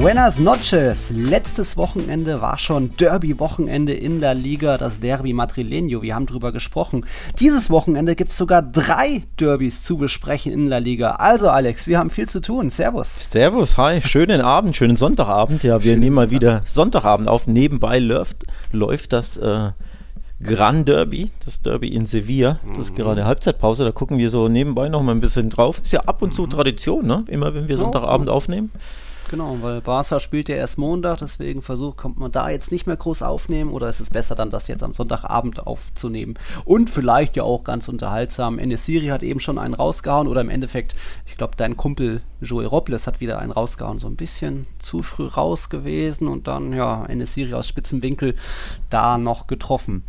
Buenas noches. Letztes Wochenende war schon Derby-Wochenende in der Liga, das Derby Madrileño. Wir haben drüber gesprochen. Dieses Wochenende gibt es sogar drei Derbys zu besprechen in der Liga. Also, Alex, wir haben viel zu tun. Servus. Servus, hi. Schönen Abend, schönen Sonntagabend. Ja, wir Schönen nehmen mal wieder Sonntagabend auf. Nebenbei läuft, läuft das. Äh, Gran Derby, das Derby in Sevilla. Das ist mhm. gerade Halbzeitpause, da gucken wir so nebenbei noch mal ein bisschen drauf. Ist ja ab und zu mhm. Tradition, ne? Immer wenn wir Sonntagabend aufnehmen. Genau, weil Barca spielt ja erst Montag, deswegen versucht, kommt man da jetzt nicht mehr groß aufnehmen oder ist es besser dann, das jetzt am Sonntagabend aufzunehmen? Und vielleicht ja auch ganz unterhaltsam. Enesiri hat eben schon einen rausgehauen oder im Endeffekt, ich glaube, dein Kumpel Joel Robles hat wieder einen rausgehauen. So ein bisschen zu früh raus gewesen und dann, ja, Enesiri aus spitzen Winkel da noch getroffen.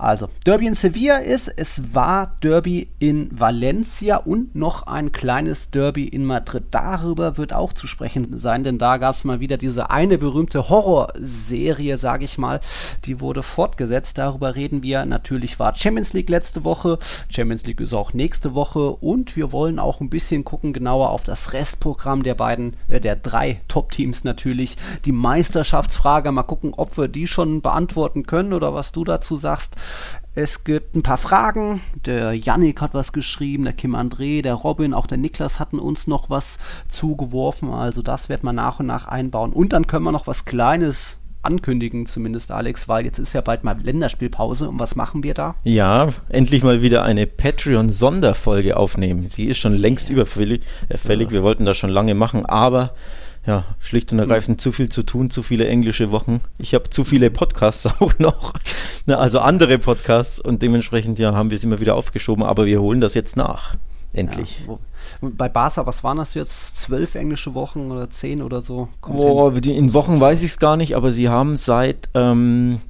Also, Derby in Sevilla ist, es war Derby in Valencia und noch ein kleines Derby in Madrid. Darüber wird auch zu sprechen sein, denn da gab es mal wieder diese eine berühmte Horrorserie, sage ich mal, die wurde fortgesetzt. Darüber reden wir. Natürlich war Champions League letzte Woche, Champions League ist auch nächste Woche und wir wollen auch ein bisschen gucken genauer auf das Restprogramm der beiden, äh, der drei Top-Teams natürlich. Die Meisterschaftsfrage, mal gucken, ob wir die schon beantworten können oder was du dazu sagst. Es gibt ein paar Fragen. Der Yannick hat was geschrieben, der Kim André, der Robin, auch der Niklas hatten uns noch was zugeworfen. Also das wird man nach und nach einbauen. Und dann können wir noch was Kleines ankündigen, zumindest Alex, weil jetzt ist ja bald mal Länderspielpause. Und was machen wir da? Ja, endlich mal wieder eine Patreon-Sonderfolge aufnehmen. Sie ist schon längst überfällig. Äh. Wir wollten das schon lange machen, aber ja, schlicht und ergreifend mhm. zu viel zu tun, zu viele englische Wochen. Ich habe zu viele Podcasts auch noch, also andere Podcasts und dementsprechend ja haben wir es immer wieder aufgeschoben, aber wir holen das jetzt nach. Endlich. Ja, bei Barca, was waren das jetzt? Zwölf englische Wochen oder zehn oder so? Oh, in Wochen weiß ich es gar nicht, aber sie haben seit, ähm,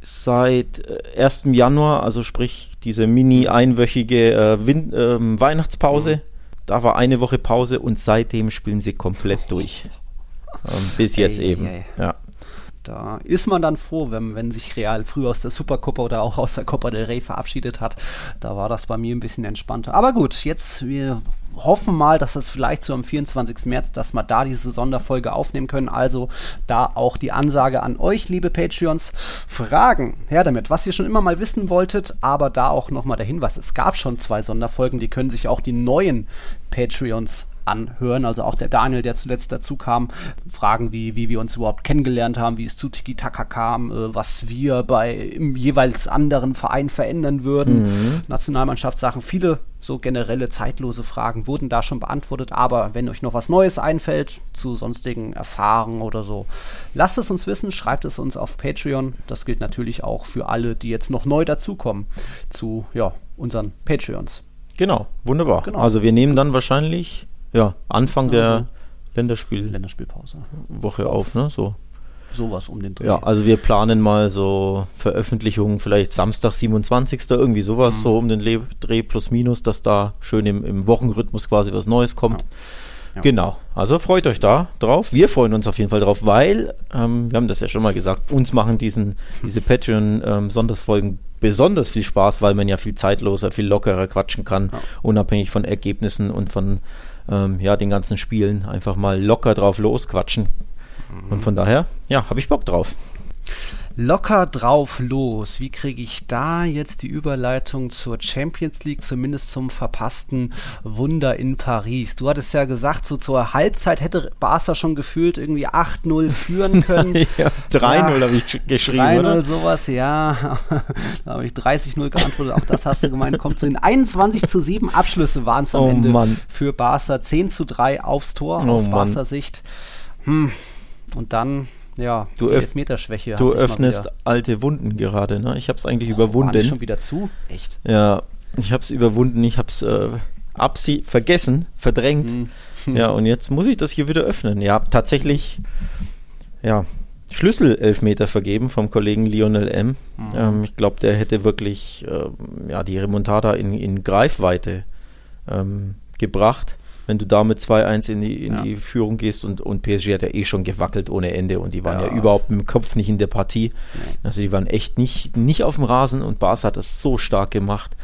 seit 1. Äh, Januar, also sprich diese mini-einwöchige äh, äh, Weihnachtspause, mhm da war eine Woche Pause und seitdem spielen sie komplett durch. Ähm, bis jetzt ey, eben. Ey. Ja. Da ist man dann froh, wenn, wenn sich Real früh aus der Supercopa oder auch aus der Copa del Rey verabschiedet hat. Da war das bei mir ein bisschen entspannter. Aber gut, jetzt wir hoffen mal, dass das vielleicht so am 24. März, dass wir da diese Sonderfolge aufnehmen können. Also da auch die Ansage an euch, liebe Patreons. Fragen, her damit, was ihr schon immer mal wissen wolltet, aber da auch nochmal der Hinweis, es gab schon zwei Sonderfolgen, die können sich auch die neuen Patreons anhören. Also auch der Daniel, der zuletzt dazu kam, Fragen wie, wie wir uns überhaupt kennengelernt haben, wie es zu Tiki Taka kam, äh, was wir bei im jeweils anderen Verein verändern würden, mhm. Nationalmannschaftssachen, viele so generelle zeitlose Fragen wurden da schon beantwortet. Aber wenn euch noch was Neues einfällt zu sonstigen Erfahrungen oder so, lasst es uns wissen, schreibt es uns auf Patreon. Das gilt natürlich auch für alle, die jetzt noch neu dazukommen zu ja, unseren Patreons. Genau, wunderbar. Genau. Also wir nehmen dann wahrscheinlich ja, Anfang also der Länderspiel Länderspielpause. Woche auf, ne? So. Sowas um den Dreh. Ja, also wir planen mal so Veröffentlichungen, vielleicht Samstag, 27. irgendwie sowas, mhm. so um den Le Dreh plus minus, dass da schön im, im Wochenrhythmus quasi was Neues kommt. Ja. Ja. Genau, also freut euch da drauf. Wir freuen uns auf jeden Fall drauf, weil, ähm, wir haben das ja schon mal gesagt, uns machen diesen, diese Patreon-Sonderfolgen ähm, besonders viel Spaß, weil man ja viel zeitloser, viel lockerer quatschen kann, ja. unabhängig von Ergebnissen und von ähm, ja, den ganzen Spielen einfach mal locker drauf losquatschen. Mhm. Und von daher, ja, habe ich Bock drauf locker drauf los. Wie kriege ich da jetzt die Überleitung zur Champions League, zumindest zum verpassten Wunder in Paris? Du hattest ja gesagt, so zur Halbzeit hätte Barca schon gefühlt irgendwie 8-0 führen können. ja, 3-0 ja, habe ich geschrieben, 3 oder? sowas, ja. da habe ich 30-0 geantwortet. Auch das hast du gemeint. Kommt zu den 21 zu 7 Abschlüsse waren es am oh, Ende Mann. für Barca. 10 zu 3 aufs Tor oh, aus Barca Sicht. Hm. Und dann ja, du die Elfmeterschwäche. Du öffnest alte Wunden gerade, ne? Ich habe es eigentlich oh, überwunden. War schon wieder zu? Echt? Ja, ich habe es überwunden. Ich habe es äh, absie vergessen, verdrängt. Hm. Ja, und jetzt muss ich das hier wieder öffnen. Ja, tatsächlich, ja, Schlüsselelfmeter vergeben vom Kollegen Lionel M. Mhm. Ähm, ich glaube, der hätte wirklich äh, ja, die Remontada in, in Greifweite ähm, gebracht. Wenn du da mit 2-1 in, die, in ja. die Führung gehst und, und PSG hat ja eh schon gewackelt ohne Ende und die waren ja, ja überhaupt im Kopf nicht in der Partie. Also die waren echt nicht, nicht auf dem Rasen und Barca hat das so stark gemacht.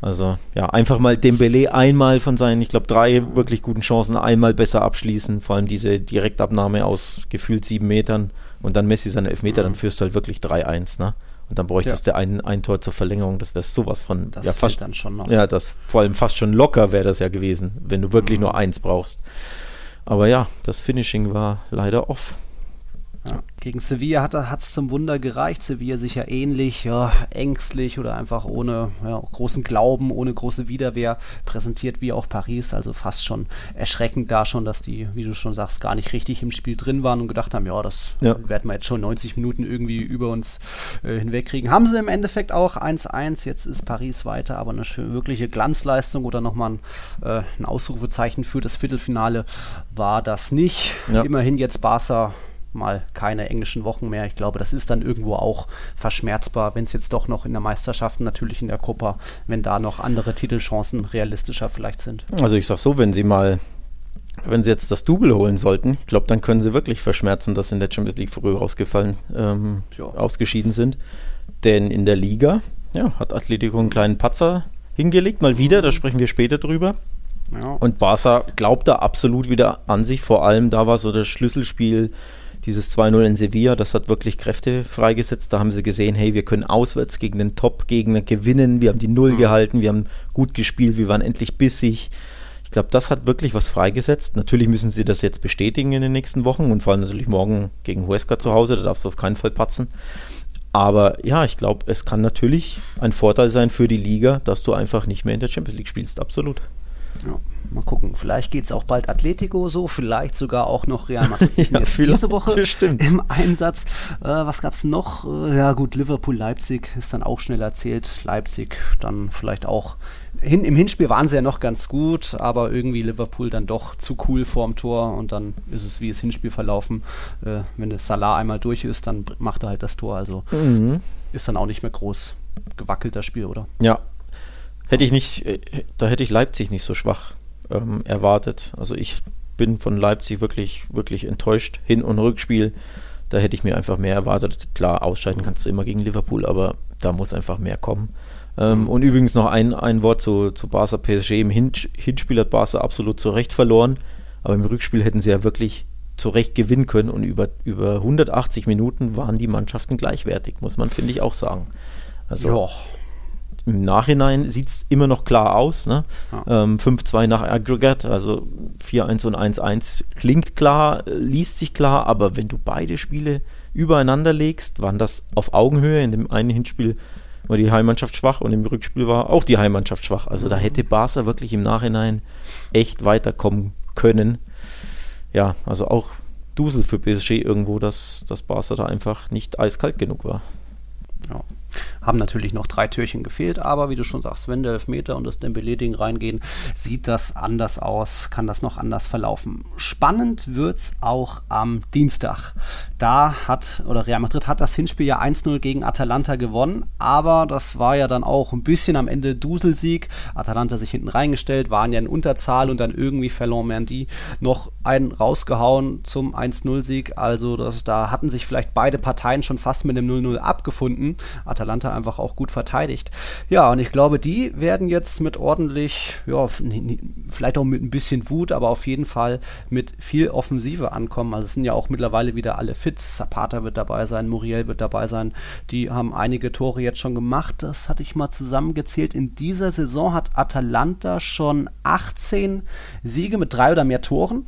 Also ja, einfach mal Dembele einmal von seinen, ich glaube, drei wirklich guten Chancen einmal besser abschließen. Vor allem diese Direktabnahme aus gefühlt sieben Metern und dann Messi seine Elfmeter, mhm. dann führst du halt wirklich 3-1, ne? Und dann bräuchtest ja. du ein, ein Tor zur Verlängerung. Das wäre sowas von. Das ja, fast, dann schon noch. Ja, das vor allem fast schon locker wäre das ja gewesen, wenn du wirklich mhm. nur eins brauchst. Aber ja, das Finishing war leider off. Ja. Gegen Sevilla hat es zum Wunder gereicht. Sevilla sicher ähnlich, ja, ängstlich oder einfach ohne ja, großen Glauben, ohne große Widerwehr präsentiert wie auch Paris. Also fast schon erschreckend da schon, dass die, wie du schon sagst, gar nicht richtig im Spiel drin waren und gedacht haben, ja, das ja. werden wir jetzt schon 90 Minuten irgendwie über uns äh, hinwegkriegen. Haben sie im Endeffekt auch 1-1. Jetzt ist Paris weiter, aber eine schöne, wirkliche Glanzleistung oder nochmal ein, äh, ein Ausrufezeichen für das Viertelfinale war das nicht. Ja. Immerhin jetzt Barca mal keine englischen Wochen mehr. Ich glaube, das ist dann irgendwo auch verschmerzbar, wenn es jetzt doch noch in der Meisterschaft, natürlich in der Copa, wenn da noch andere Titelchancen realistischer vielleicht sind. Also ich sag so, wenn sie mal wenn sie jetzt das Double holen sollten, ich glaube, dann können sie wirklich verschmerzen, dass sie in der Champions League früh rausgefallen, ähm, ausgeschieden sind. Denn in der Liga ja, hat Atletico einen kleinen Patzer hingelegt, mal wieder, da sprechen wir später drüber. Ja. Und Barca glaubt da absolut wieder an sich, vor allem da war so das Schlüsselspiel dieses 2-0 in Sevilla, das hat wirklich Kräfte freigesetzt. Da haben sie gesehen, hey, wir können auswärts gegen den Top-Gegner gewinnen. Wir haben die Null mhm. gehalten, wir haben gut gespielt, wir waren endlich bissig. Ich glaube, das hat wirklich was freigesetzt. Natürlich müssen sie das jetzt bestätigen in den nächsten Wochen und vor allem natürlich morgen gegen Huesca zu Hause, da darfst du auf keinen Fall patzen. Aber ja, ich glaube, es kann natürlich ein Vorteil sein für die Liga, dass du einfach nicht mehr in der Champions League spielst. Absolut. Ja. Mal gucken, vielleicht geht es auch bald Atletico so, vielleicht sogar auch noch Real Madrid. ja, diese Woche im Einsatz. Äh, was gab es noch? Äh, ja gut, Liverpool, Leipzig ist dann auch schnell erzählt. Leipzig dann vielleicht auch. Hin, Im Hinspiel waren sie ja noch ganz gut, aber irgendwie Liverpool dann doch zu cool vorm Tor und dann ist es wie das Hinspiel verlaufen. Äh, wenn das Salah einmal durch ist, dann macht er halt das Tor. Also mhm. ist dann auch nicht mehr groß gewackelt das Spiel, oder? Ja. Hätte ich nicht, äh, da hätte ich Leipzig nicht so schwach ähm, erwartet. Also ich bin von Leipzig wirklich, wirklich enttäuscht. Hin- und Rückspiel, da hätte ich mir einfach mehr erwartet. Klar, ausscheiden kannst du immer gegen Liverpool, aber da muss einfach mehr kommen. Ähm, mhm. und übrigens noch ein, ein Wort zu, zu Barca PSG. Im Hin Hinspiel hat Barca absolut zu Recht verloren, aber im Rückspiel hätten sie ja wirklich zu Recht gewinnen können und über, über 180 Minuten waren die Mannschaften gleichwertig, muss man, finde ich, auch sagen. Also, ja im Nachhinein sieht es immer noch klar aus. Ne? Ja. Ähm, 5-2 nach Aggregate, also 4-1 und 1-1 klingt klar, liest sich klar, aber wenn du beide Spiele übereinander legst, waren das auf Augenhöhe. In dem einen Hinspiel war die Heimmannschaft schwach und im Rückspiel war auch die Heimmannschaft schwach. Also da hätte Barca wirklich im Nachhinein echt weiterkommen können. Ja, also auch Dusel für PSG irgendwo, dass, dass Barca da einfach nicht eiskalt genug war. Haben natürlich noch drei Türchen gefehlt, aber wie du schon sagst, wenn der Elfmeter und das Dembele-Ding reingehen, sieht das anders aus, kann das noch anders verlaufen. Spannend wird es auch am Dienstag. Da hat, oder Real Madrid hat das Hinspiel ja 1-0 gegen Atalanta gewonnen, aber das war ja dann auch ein bisschen am Ende Duselsieg. Atalanta sich hinten reingestellt, waren ja in Unterzahl und dann irgendwie verloren Mendy noch einen rausgehauen zum 1-0-Sieg. Also das, da hatten sich vielleicht beide Parteien schon fast mit dem 0-0 abgefunden. Atalanta einfach auch gut verteidigt. Ja, und ich glaube, die werden jetzt mit ordentlich, ja, vielleicht auch mit ein bisschen Wut, aber auf jeden Fall mit viel Offensive ankommen. Also es sind ja auch mittlerweile wieder alle fit. Zapata wird dabei sein, Muriel wird dabei sein. Die haben einige Tore jetzt schon gemacht. Das hatte ich mal zusammengezählt. In dieser Saison hat Atalanta schon 18 Siege mit drei oder mehr Toren.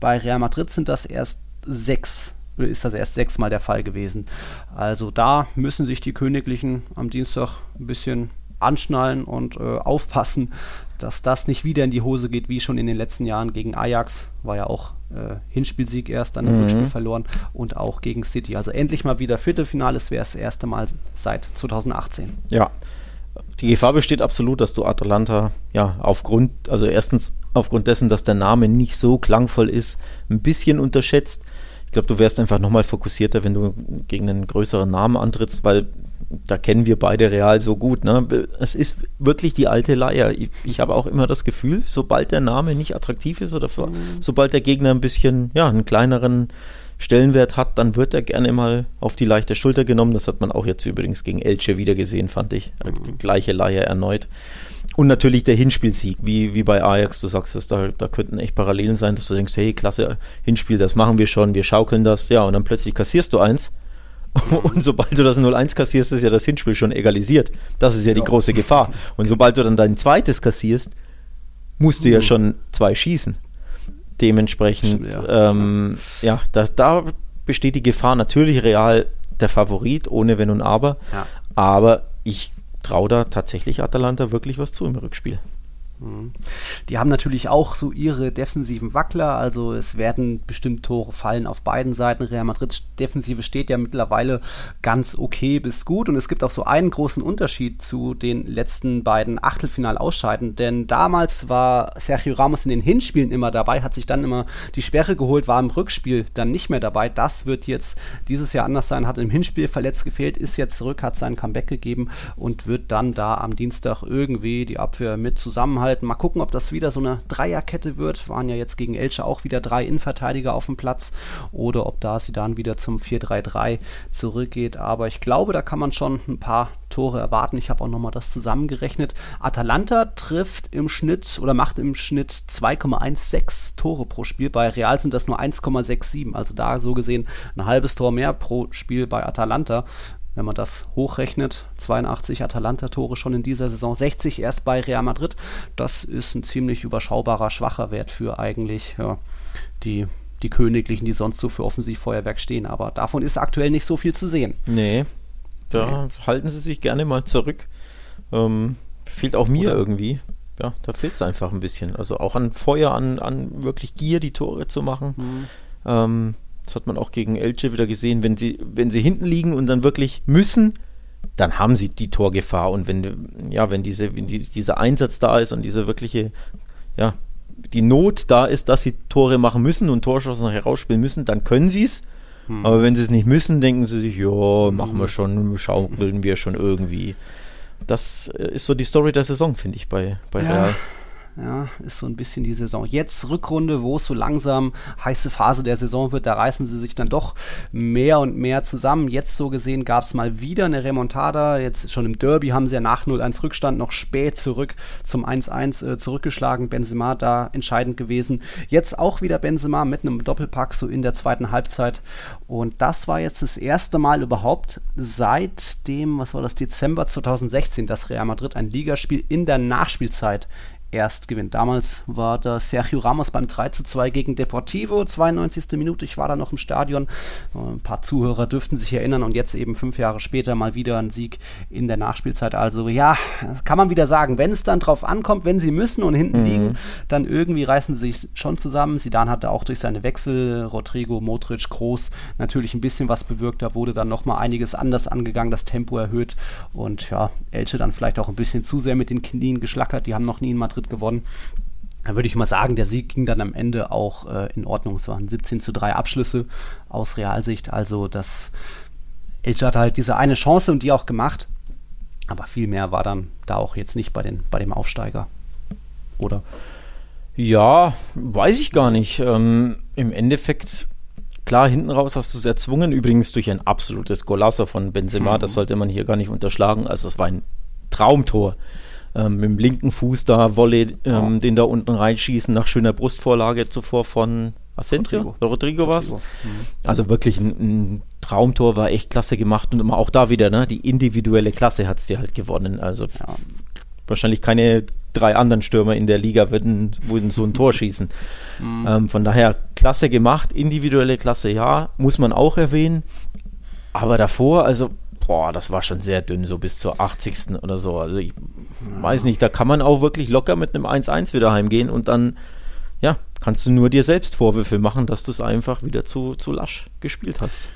Bei Real Madrid sind das erst sechs ist das erst sechsmal der Fall gewesen. Also da müssen sich die Königlichen am Dienstag ein bisschen anschnallen und äh, aufpassen, dass das nicht wieder in die Hose geht, wie schon in den letzten Jahren gegen Ajax. War ja auch äh, Hinspielsieg erst, dann im mhm. Rückspiel verloren und auch gegen City. Also endlich mal wieder Viertelfinale, es wäre das erste Mal seit 2018. Ja, die Gefahr besteht absolut, dass du Atalanta, ja, aufgrund, also erstens aufgrund dessen, dass der Name nicht so klangvoll ist, ein bisschen unterschätzt glaube, du wärst einfach nochmal fokussierter, wenn du gegen einen größeren Namen antrittst, weil da kennen wir beide Real so gut. Ne? Es ist wirklich die alte Leier. Ich, ich habe auch immer das Gefühl, sobald der Name nicht attraktiv ist oder für, mhm. sobald der Gegner ein bisschen, ja, einen kleineren Stellenwert hat, dann wird er gerne mal auf die leichte Schulter genommen. Das hat man auch jetzt übrigens gegen Elche wieder gesehen, fand ich. Mhm. Gleiche Leier erneut. Und natürlich der Hinspielsieg, wie, wie bei Ajax, du sagst es, da, da könnten echt Parallelen sein, dass du denkst, hey, klasse Hinspiel, das machen wir schon, wir schaukeln das, ja, und dann plötzlich kassierst du eins Und sobald du das 0-1 kassierst, ist ja das Hinspiel schon egalisiert. Das ist ja, ja. die große Gefahr. Und sobald du dann dein zweites kassierst, musst du ja mhm. schon zwei schießen. Dementsprechend, ja, ähm, ja das, da besteht die Gefahr natürlich real der Favorit, ohne Wenn und Aber. Ja. Aber ich traue da tatsächlich Atalanta wirklich was zu im Rückspiel. Mhm. Die haben natürlich auch so ihre defensiven Wackler, also es werden bestimmt Tore fallen auf beiden Seiten. Real Madrids Defensive steht ja mittlerweile ganz okay bis gut und es gibt auch so einen großen Unterschied zu den letzten beiden Achtelfinal-Ausscheiden, denn damals war Sergio Ramos in den Hinspielen immer dabei, hat sich dann immer die Sperre geholt, war im Rückspiel dann nicht mehr dabei. Das wird jetzt dieses Jahr anders sein, hat im Hinspiel verletzt gefehlt, ist jetzt zurück, hat sein Comeback gegeben und wird dann da am Dienstag irgendwie die Abwehr mit zusammenhalten halten. Mal gucken, ob das wieder so eine Dreierkette wird. Waren ja jetzt gegen Elche auch wieder drei Innenverteidiger auf dem Platz. Oder ob da sie dann wieder zum 4-3-3 zurückgeht. Aber ich glaube, da kann man schon ein paar Tore erwarten. Ich habe auch nochmal das zusammengerechnet. Atalanta trifft im Schnitt oder macht im Schnitt 2,16 Tore pro Spiel. Bei Real sind das nur 1,67. Also da so gesehen ein halbes Tor mehr pro Spiel bei Atalanta wenn man das hochrechnet, 82 Atalanta-Tore schon in dieser Saison, 60 erst bei Real Madrid. Das ist ein ziemlich überschaubarer, schwacher Wert für eigentlich ja, die, die Königlichen, die sonst so für Offensivfeuerwerk stehen. Aber davon ist aktuell nicht so viel zu sehen. Nee, da nee. halten sie sich gerne mal zurück. Ähm, fehlt auch mir Oder? irgendwie. Ja, da fehlt es einfach ein bisschen. Also auch an Feuer, an, an wirklich Gier, die Tore zu machen. Mhm. Ähm, das hat man auch gegen Elche wieder gesehen. Wenn sie, wenn sie hinten liegen und dann wirklich müssen, dann haben sie die Torgefahr. Und wenn, ja, wenn, diese, wenn die, dieser Einsatz da ist und diese wirkliche, ja, die Not da ist, dass sie Tore machen müssen und Torschancen herausspielen müssen, dann können sie es. Hm. Aber wenn sie es nicht müssen, denken sie sich, ja, machen wir schon, schaukeln wir schon irgendwie. Das äh, ist so die Story der Saison, finde ich, bei, bei ja. Real. Ja, ist so ein bisschen die Saison. Jetzt Rückrunde, wo es so langsam heiße Phase der Saison wird, da reißen sie sich dann doch mehr und mehr zusammen. Jetzt so gesehen gab es mal wieder eine Remontada. Jetzt schon im Derby haben sie ja nach 0-1 Rückstand noch spät zurück zum 1-1 äh, zurückgeschlagen. Benzema da entscheidend gewesen. Jetzt auch wieder Benzema mit einem Doppelpack so in der zweiten Halbzeit. Und das war jetzt das erste Mal überhaupt seit dem, was war das, Dezember 2016, dass Real Madrid ein Ligaspiel in der Nachspielzeit erst gewinnt. Damals war da Sergio Ramos beim 3 zu 2 gegen Deportivo, 92. Minute. Ich war da noch im Stadion. Ein paar Zuhörer dürften sich erinnern und jetzt eben fünf Jahre später mal wieder ein Sieg in der Nachspielzeit. Also ja, kann man wieder sagen, wenn es dann drauf ankommt, wenn sie müssen und hinten mhm. liegen, dann irgendwie reißen sie sich schon zusammen. Sidan hatte auch durch seine Wechsel, Rodrigo, Modric, Groß natürlich ein bisschen was bewirkt. Da wurde dann nochmal einiges anders angegangen, das Tempo erhöht und ja, Elche dann vielleicht auch ein bisschen zu sehr mit den Knien geschlackert. Die haben noch nie in Madrid Madrid gewonnen. Da würde ich mal sagen, der Sieg ging dann am Ende auch äh, in Ordnung. Es waren 17 zu 3 Abschlüsse aus Realsicht. Also das Elche hatte halt diese eine Chance und die auch gemacht. Aber viel mehr war dann da auch jetzt nicht bei, den, bei dem Aufsteiger. Oder? Ja, weiß ich gar nicht. Ähm, Im Endeffekt, klar, hinten raus hast du es erzwungen. Übrigens durch ein absolutes Golasso von Benzema. Mhm. Das sollte man hier gar nicht unterschlagen. Also es war ein Traumtor ähm, mit dem linken Fuß da Volley, ähm, den da unten reinschießen nach schöner Brustvorlage zuvor von Asensio, Rodrigo, Rodrigo war Mhm. Also wirklich ein, ein, Traumtor, war echt klasse gemacht und immer auch da wieder, ne, die individuelle Klasse hat es dir halt gewonnen. Also ja. wahrscheinlich keine drei anderen Stürmer in der Liga würden, würden so ein Tor schießen. Mhm. Ähm, von daher klasse gemacht, individuelle Klasse, ja, muss man auch erwähnen. Aber davor, also boah, das war schon sehr dünn, so bis zur 80. oder so. Also ich. Weiß nicht, da kann man auch wirklich locker mit einem 1-1 wieder heimgehen und dann, ja, kannst du nur dir selbst Vorwürfe machen, dass du es einfach wieder zu, zu lasch gespielt hast.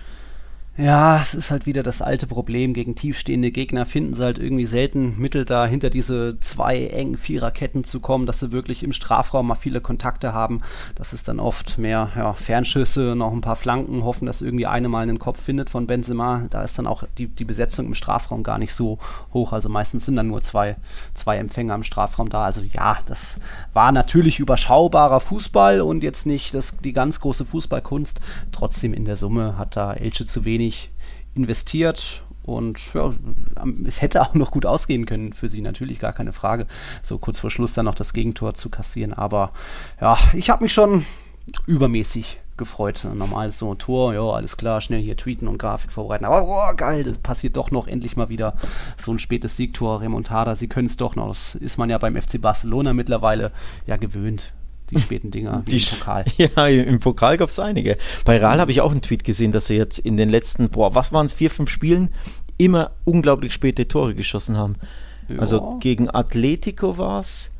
Ja, es ist halt wieder das alte Problem. Gegen tiefstehende Gegner finden sie halt irgendwie selten Mittel da, hinter diese zwei engen Viererketten zu kommen, dass sie wirklich im Strafraum mal viele Kontakte haben. Das ist dann oft mehr ja, Fernschüsse, noch ein paar Flanken, hoffen, dass irgendwie eine mal einen Kopf findet von Benzema. Da ist dann auch die, die Besetzung im Strafraum gar nicht so hoch. Also meistens sind dann nur zwei, zwei Empfänger im Strafraum da. Also ja, das war natürlich überschaubarer Fußball und jetzt nicht das, die ganz große Fußballkunst. Trotzdem in der Summe hat da Elche zu wenig wenig investiert und ja, es hätte auch noch gut ausgehen können für sie, natürlich gar keine Frage. So kurz vor Schluss dann noch das Gegentor zu kassieren. Aber ja, ich habe mich schon übermäßig gefreut. Normal so ein Tor, ja, alles klar, schnell hier tweeten und Grafik vorbereiten. Aber oh, geil, das passiert doch noch endlich mal wieder so ein spätes Siegtor, Remontada. Sie können es doch noch. Das ist man ja beim FC Barcelona mittlerweile ja gewöhnt die späten Dinger die, im Pokal. Ja, im Pokal gab es einige. Bei Real habe ich auch einen Tweet gesehen, dass sie jetzt in den letzten, boah, was waren es, vier, fünf Spielen immer unglaublich späte Tore geschossen haben. Ja. Also gegen Atletico war es.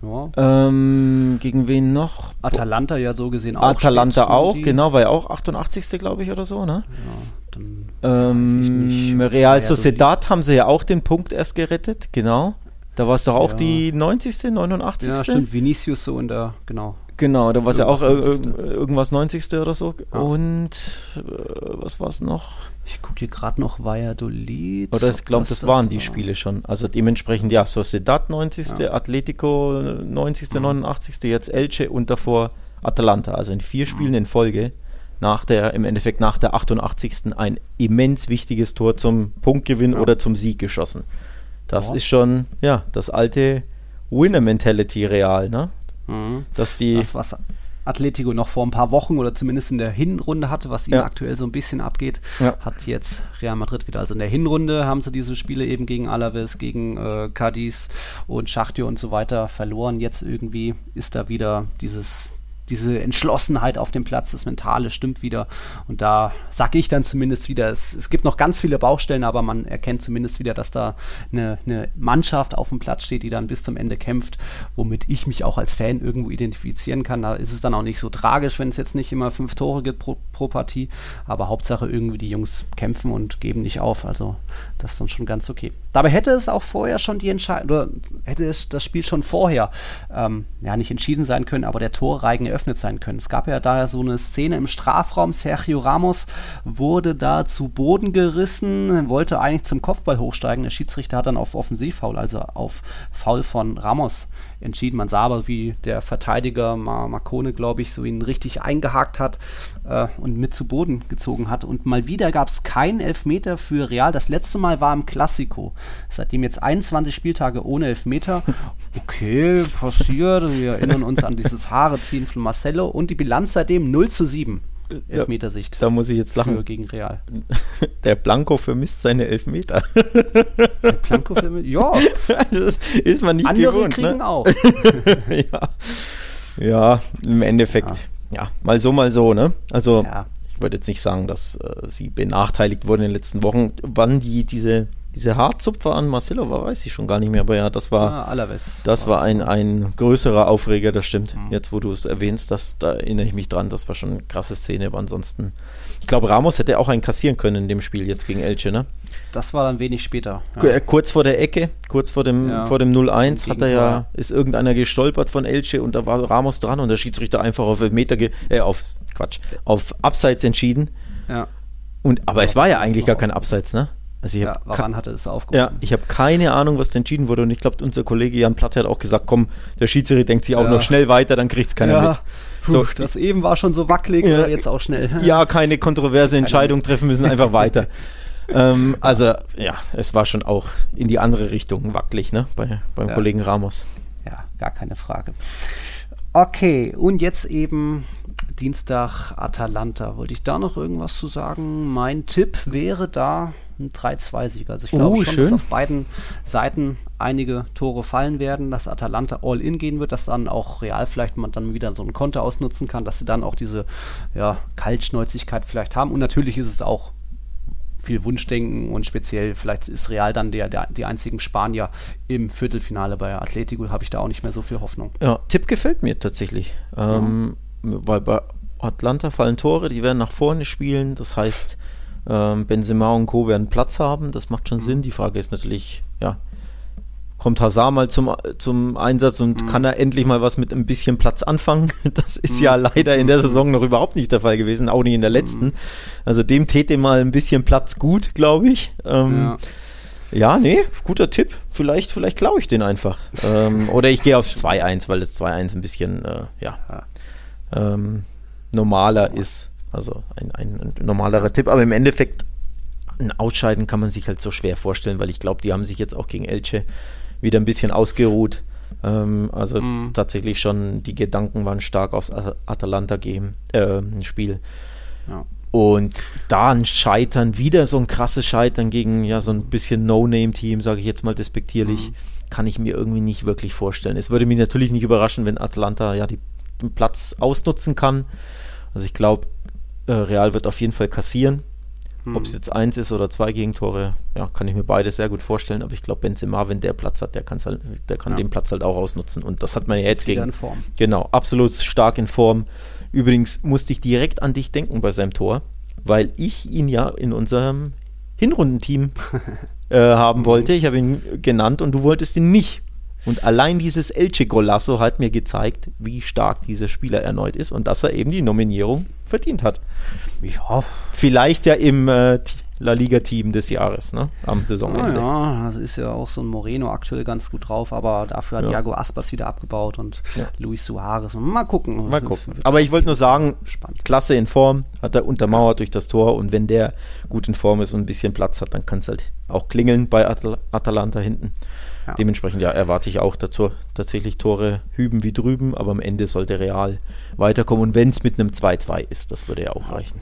Ja. Ähm, gegen wen noch? Atalanta ja so gesehen auch. Atalanta auch, genau, war ja auch 88. glaube ich oder so, ne? Ja, dann ähm, Real Sociedad haben sie ja auch den Punkt erst gerettet, genau. Da war es doch auch ja. die 90., 89. Ja, stimmt, Vinicius so in der, genau. Genau, da war es ja auch 90. irgendwas 90. oder so. Ja. Und äh, was war es noch? Ich gucke hier gerade noch Valladolid. Oder ich glaube, das, das, waren das die Spiele schon. Also dementsprechend, ja, Sociedad 90., ja. Atletico 90., mhm. 89., jetzt Elche und davor Atalanta. Also in vier Spielen in Folge nach der, im Endeffekt nach der 88. ein immens wichtiges Tor zum Punktgewinn ja. oder zum Sieg geschossen. Das ja. ist schon, ja, das alte Winner-Mentality real, ne? Mhm. Dass die. Das, was Atletico noch vor ein paar Wochen oder zumindest in der Hinrunde hatte, was ihnen ja. aktuell so ein bisschen abgeht, ja. hat jetzt Real Madrid wieder. Also in der Hinrunde haben sie diese Spiele eben gegen Alaves, gegen äh, Cadiz und Schachtio und so weiter verloren. Jetzt irgendwie ist da wieder dieses, diese Entschlossenheit auf dem Platz, das Mentale stimmt wieder. Und da sage ich dann zumindest wieder, es, es, gibt noch ganz viele Baustellen, aber man erkennt zumindest wieder, dass da eine, eine, Mannschaft auf dem Platz steht, die dann bis zum Ende kämpft, womit ich mich auch als Fan irgendwo identifizieren kann. Da ist es dann auch nicht so tragisch, wenn es jetzt nicht immer fünf Tore gibt pro, pro Partie, aber Hauptsache irgendwie die Jungs kämpfen und geben nicht auf. Also das ist dann schon ganz okay. Dabei hätte es auch vorher schon die Entscheidung, oder hätte es das Spiel schon vorher, ähm, ja, nicht entschieden sein können, aber der Torreigen eröffnet sein können. Es gab ja da so eine Szene im Strafraum. Sergio Ramos wurde da zu Boden gerissen, wollte eigentlich zum Kopfball hochsteigen. Der Schiedsrichter hat dann auf Offensivfoul, also auf Foul von Ramos entschieden. Man sah aber, wie der Verteidiger Mar Marcone, glaube ich, so ihn richtig eingehakt hat äh, und mit zu Boden gezogen hat. Und mal wieder gab es keinen Elfmeter für Real. Das letzte Mal war im Klassiko. Seitdem jetzt 21 Spieltage ohne Elfmeter. Okay, passiert. Wir erinnern uns an dieses Haareziehen von Marcelo und die Bilanz seitdem 0 zu 7. Elfmetersicht. Da muss ich jetzt lachen. gegen Real. Der Blanco vermisst seine Elfmeter. Der Blanco vermisst, ja. Das ist man nicht Andere gewohnt. Ne? kriegen ne? auch. ja. ja, im Endeffekt. Ja. ja. mal so, mal so, ne? Also, ja. ich würde jetzt nicht sagen, dass äh, sie benachteiligt wurden in den letzten Wochen. Wann die diese diese Haarzupfer an Marcelo war, weiß ich schon gar nicht mehr, aber ja, das war, ah, das war ein, ein größerer Aufreger, das stimmt. Mhm. Jetzt, wo du es erwähnst, das, da erinnere ich mich dran, das war schon eine krasse Szene, aber ansonsten, ich glaube, Ramos hätte auch einen kassieren können in dem Spiel jetzt gegen Elche, ne? Das war dann wenig später. Ja. Äh, kurz vor der Ecke, kurz vor dem, ja, vor dem 0-1 hat er ja, ist irgendeiner gestolpert von Elche und da war Ramos dran und der Schiedsrichter einfach auf Meter, äh, auf, Quatsch, auf Abseits entschieden. Ja. Und, aber ja, es war ja eigentlich gar kein Abseits, ne? Also ich ja, Waran hatte es aufgehoben. Ja, ich habe keine Ahnung, was da entschieden wurde und ich glaube, unser Kollege Jan Platt hat auch gesagt, komm, der Schiedsrichter denkt sich auch ja. noch schnell weiter, dann kriegt es keiner ja. mit. Puh, so, das eben war schon so wackelig, ja, jetzt auch schnell. Ja, keine kontroverse Entscheidung treffen müssen, einfach weiter. ähm, also ja, es war schon auch in die andere Richtung wackelig, ne, bei, beim Kollegen Ramos. Ja, gar keine Frage. Okay, und jetzt eben Dienstag Atalanta. Wollte ich da noch irgendwas zu sagen? Mein Tipp wäre da ein 3-2-Sieg. Also ich glaube oh, schon, schön. dass auf beiden Seiten einige Tore fallen werden, dass Atalanta all in gehen wird, dass dann auch Real vielleicht man dann wieder so ein Konter ausnutzen kann, dass sie dann auch diese ja, Kaltschnäuzigkeit vielleicht haben. Und natürlich ist es auch viel Wunschdenken und speziell vielleicht ist Real dann der, der die einzigen Spanier im Viertelfinale bei Atletico, habe ich da auch nicht mehr so viel Hoffnung. Ja, Tipp gefällt mir tatsächlich. Ähm, ja. Weil bei Atlanta fallen Tore, die werden nach vorne spielen, das heißt, Ähm, Benzema und Co. werden Platz haben, das macht schon mhm. Sinn. Die Frage ist natürlich, ja, kommt Hazard mal zum, zum Einsatz und mhm. kann er endlich mal was mit ein bisschen Platz anfangen. Das ist mhm. ja leider in der Saison noch überhaupt nicht der Fall gewesen, auch nicht in der letzten. Mhm. Also dem täte mal ein bisschen Platz gut, glaube ich. Ähm, ja. Ja, nee, guter Tipp. Vielleicht, vielleicht klaue ich den einfach. ähm, oder ich gehe aufs 2-1, weil das 2-1 ein bisschen, äh, ja, ähm, normaler ist. Also ein, ein, normalerer Tipp. Aber im Endeffekt, ein Ausscheiden kann man sich halt so schwer vorstellen, weil ich glaube, die haben sich jetzt auch gegen Elche wieder ein bisschen ausgeruht. Ähm, also mhm. tatsächlich schon, die Gedanken waren stark aufs Atalanta-Spiel. Äh, ja. Und da ein Scheitern, wieder so ein krasses Scheitern gegen ja so ein bisschen No-Name-Team, sage ich jetzt mal despektierlich, mhm. kann ich mir irgendwie nicht wirklich vorstellen. Es würde mich natürlich nicht überraschen, wenn Atlanta ja die, den Platz ausnutzen kann. Also ich glaube, äh, Real wird auf jeden Fall kassieren. Hm. Ob es jetzt eins ist oder zwei Gegentore, ja, kann ich mir beide sehr gut vorstellen. Aber ich glaube, Benzema, wenn der Platz hat, der, halt, der kann ja. den Platz halt auch ausnutzen. Und das hat man ja jetzt gegen. In Form. Genau, absolut stark in Form. Übrigens musste ich direkt an dich denken bei seinem Tor, weil ich ihn ja in unserem Hinrundenteam äh, haben wollte. Ich habe ihn genannt und du wolltest ihn nicht. Und allein dieses Elche Golasso hat mir gezeigt, wie stark dieser Spieler erneut ist und dass er eben die Nominierung verdient hat. Ja. Vielleicht ja im äh, La Liga-Team des Jahres, ne? Am Saisonende. Ja, das ist ja auch so ein Moreno aktuell ganz gut drauf, aber dafür hat ja. Iago Aspas wieder abgebaut und ja. Luis Suarez. mal gucken. Mal gucken. Aber ich wollte nur sagen, spannend. klasse in Form, hat er untermauert durch das Tor und wenn der gut in Form ist und ein bisschen Platz hat, dann kann es halt auch klingeln bei Atal Atalanta hinten. Ja. Dementsprechend ja, erwarte ich auch dazu tatsächlich Tore hüben wie drüben, aber am Ende sollte Real weiterkommen und wenn es mit einem 2-2 ist, das würde ja auch reichen.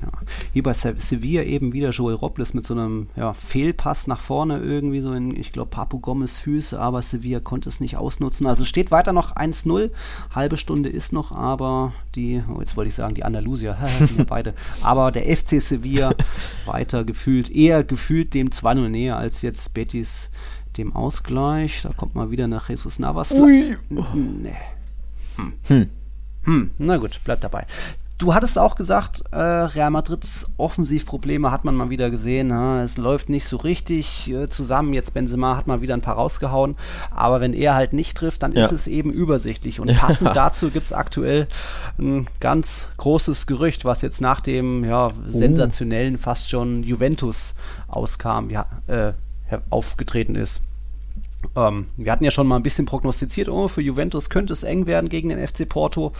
Ja. Wie bei Sevilla eben wieder Joel Robles mit so einem ja, Fehlpass nach vorne irgendwie so in, ich glaube, Papu Gomez Füße, aber Sevilla konnte es nicht ausnutzen. Also steht weiter noch 1-0. Halbe Stunde ist noch, aber die, oh, jetzt wollte ich sagen, die Andalusier, sind ja beide. Aber der FC Sevilla weiter gefühlt, eher gefühlt dem 2-0 näher als jetzt Betis dem Ausgleich. Da kommt mal wieder nach Jesus Navas. Ui. Nee. Hm. Hm. Hm. Na gut, bleibt dabei. Du hattest auch gesagt, äh, Real Madrids Offensivprobleme hat man mal wieder gesehen. Ja, es läuft nicht so richtig äh, zusammen. Jetzt Benzema hat mal wieder ein paar rausgehauen. Aber wenn er halt nicht trifft, dann ja. ist es eben übersichtlich. Und passend dazu gibt es aktuell ein ganz großes Gerücht, was jetzt nach dem ja, sensationellen, fast schon Juventus auskam, ja, äh, aufgetreten ist. Ähm, wir hatten ja schon mal ein bisschen prognostiziert, oh, für Juventus könnte es eng werden gegen den FC Porto.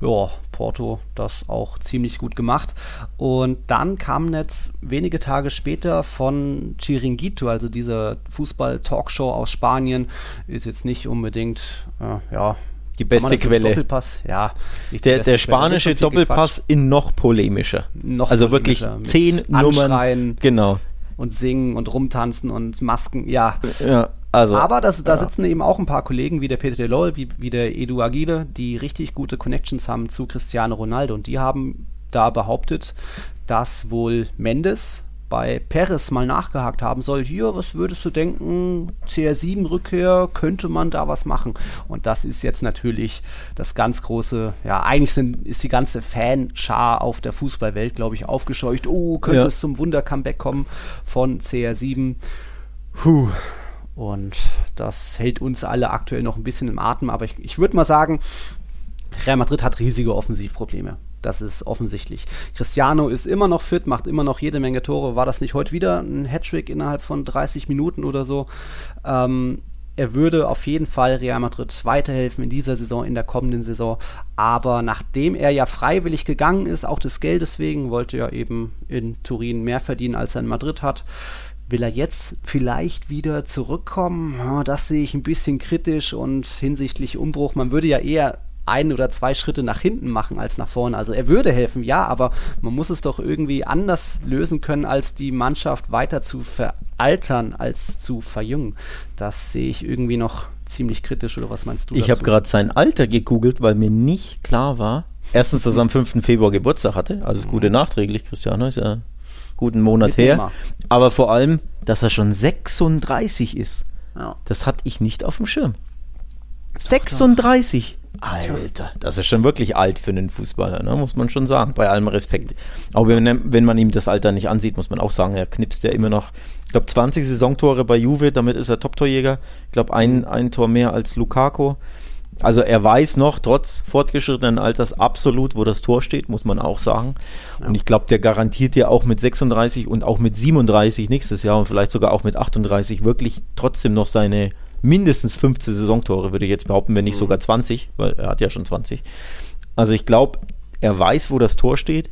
Ja, Porto das auch ziemlich gut gemacht. Und dann kam jetzt wenige Tage später von Chiringuito, also dieser Fußball-Talkshow aus Spanien, ist jetzt nicht unbedingt, äh, ja, die beste Quelle. Doppelpass, ja. Der, der spanische Doppelpass in noch polemischer. Noch also polemischer, wirklich zehn Nummern. Genau. Und singen und rumtanzen und Masken, ja. Ja. Also, Aber das, da ja. sitzen eben auch ein paar Kollegen wie der Peter Delol, wie, wie der Edu Aguirre, die richtig gute Connections haben zu Cristiano Ronaldo. Und die haben da behauptet, dass wohl Mendes bei Perez mal nachgehakt haben soll, hier, was würdest du denken, CR7-Rückkehr, könnte man da was machen? Und das ist jetzt natürlich das ganz große, ja, eigentlich sind, ist die ganze Fanschar auf der Fußballwelt, glaube ich, aufgescheucht. Oh, könnte ja. es zum Wunder-Comeback kommen von CR7? Puh, und das hält uns alle aktuell noch ein bisschen im Atem. Aber ich, ich würde mal sagen, Real Madrid hat riesige Offensivprobleme. Das ist offensichtlich. Cristiano ist immer noch fit, macht immer noch jede Menge Tore. War das nicht heute wieder ein Hattrick innerhalb von 30 Minuten oder so? Ähm, er würde auf jeden Fall Real Madrid weiterhelfen in dieser Saison, in der kommenden Saison. Aber nachdem er ja freiwillig gegangen ist, auch des Geldes wegen, wollte er eben in Turin mehr verdienen, als er in Madrid hat, Will er jetzt vielleicht wieder zurückkommen? Ja, das sehe ich ein bisschen kritisch und hinsichtlich Umbruch. Man würde ja eher ein oder zwei Schritte nach hinten machen als nach vorne. Also er würde helfen, ja, aber man muss es doch irgendwie anders lösen können, als die Mannschaft weiter zu veraltern, als zu verjüngen. Das sehe ich irgendwie noch ziemlich kritisch, oder was meinst du? Ich habe gerade sein Alter gegoogelt, weil mir nicht klar war. Erstens, dass er am 5. Februar Geburtstag hatte, also das Gute nachträglich, Cristiano ist ja guten Monat her. Aber vor allem, dass er schon 36 ist. Ja. Das hatte ich nicht auf dem Schirm. 36. Alter, das ist schon wirklich alt für einen Fußballer, ne? muss man schon sagen, bei allem Respekt. Aber wenn, wenn man ihm das Alter nicht ansieht, muss man auch sagen, er knipst ja immer noch, ich glaube, 20 Saisontore bei Juve, damit ist er Top-Torjäger. Ich glaube, ein, ein Tor mehr als Lukaku. Also er weiß noch, trotz fortgeschrittenen Alters, absolut, wo das Tor steht, muss man auch sagen. Ja. Und ich glaube, der garantiert ja auch mit 36 und auch mit 37 nächstes Jahr und vielleicht sogar auch mit 38 wirklich trotzdem noch seine mindestens 15 Saisontore, würde ich jetzt behaupten, wenn nicht mhm. sogar 20, weil er hat ja schon 20. Also ich glaube, er weiß, wo das Tor steht.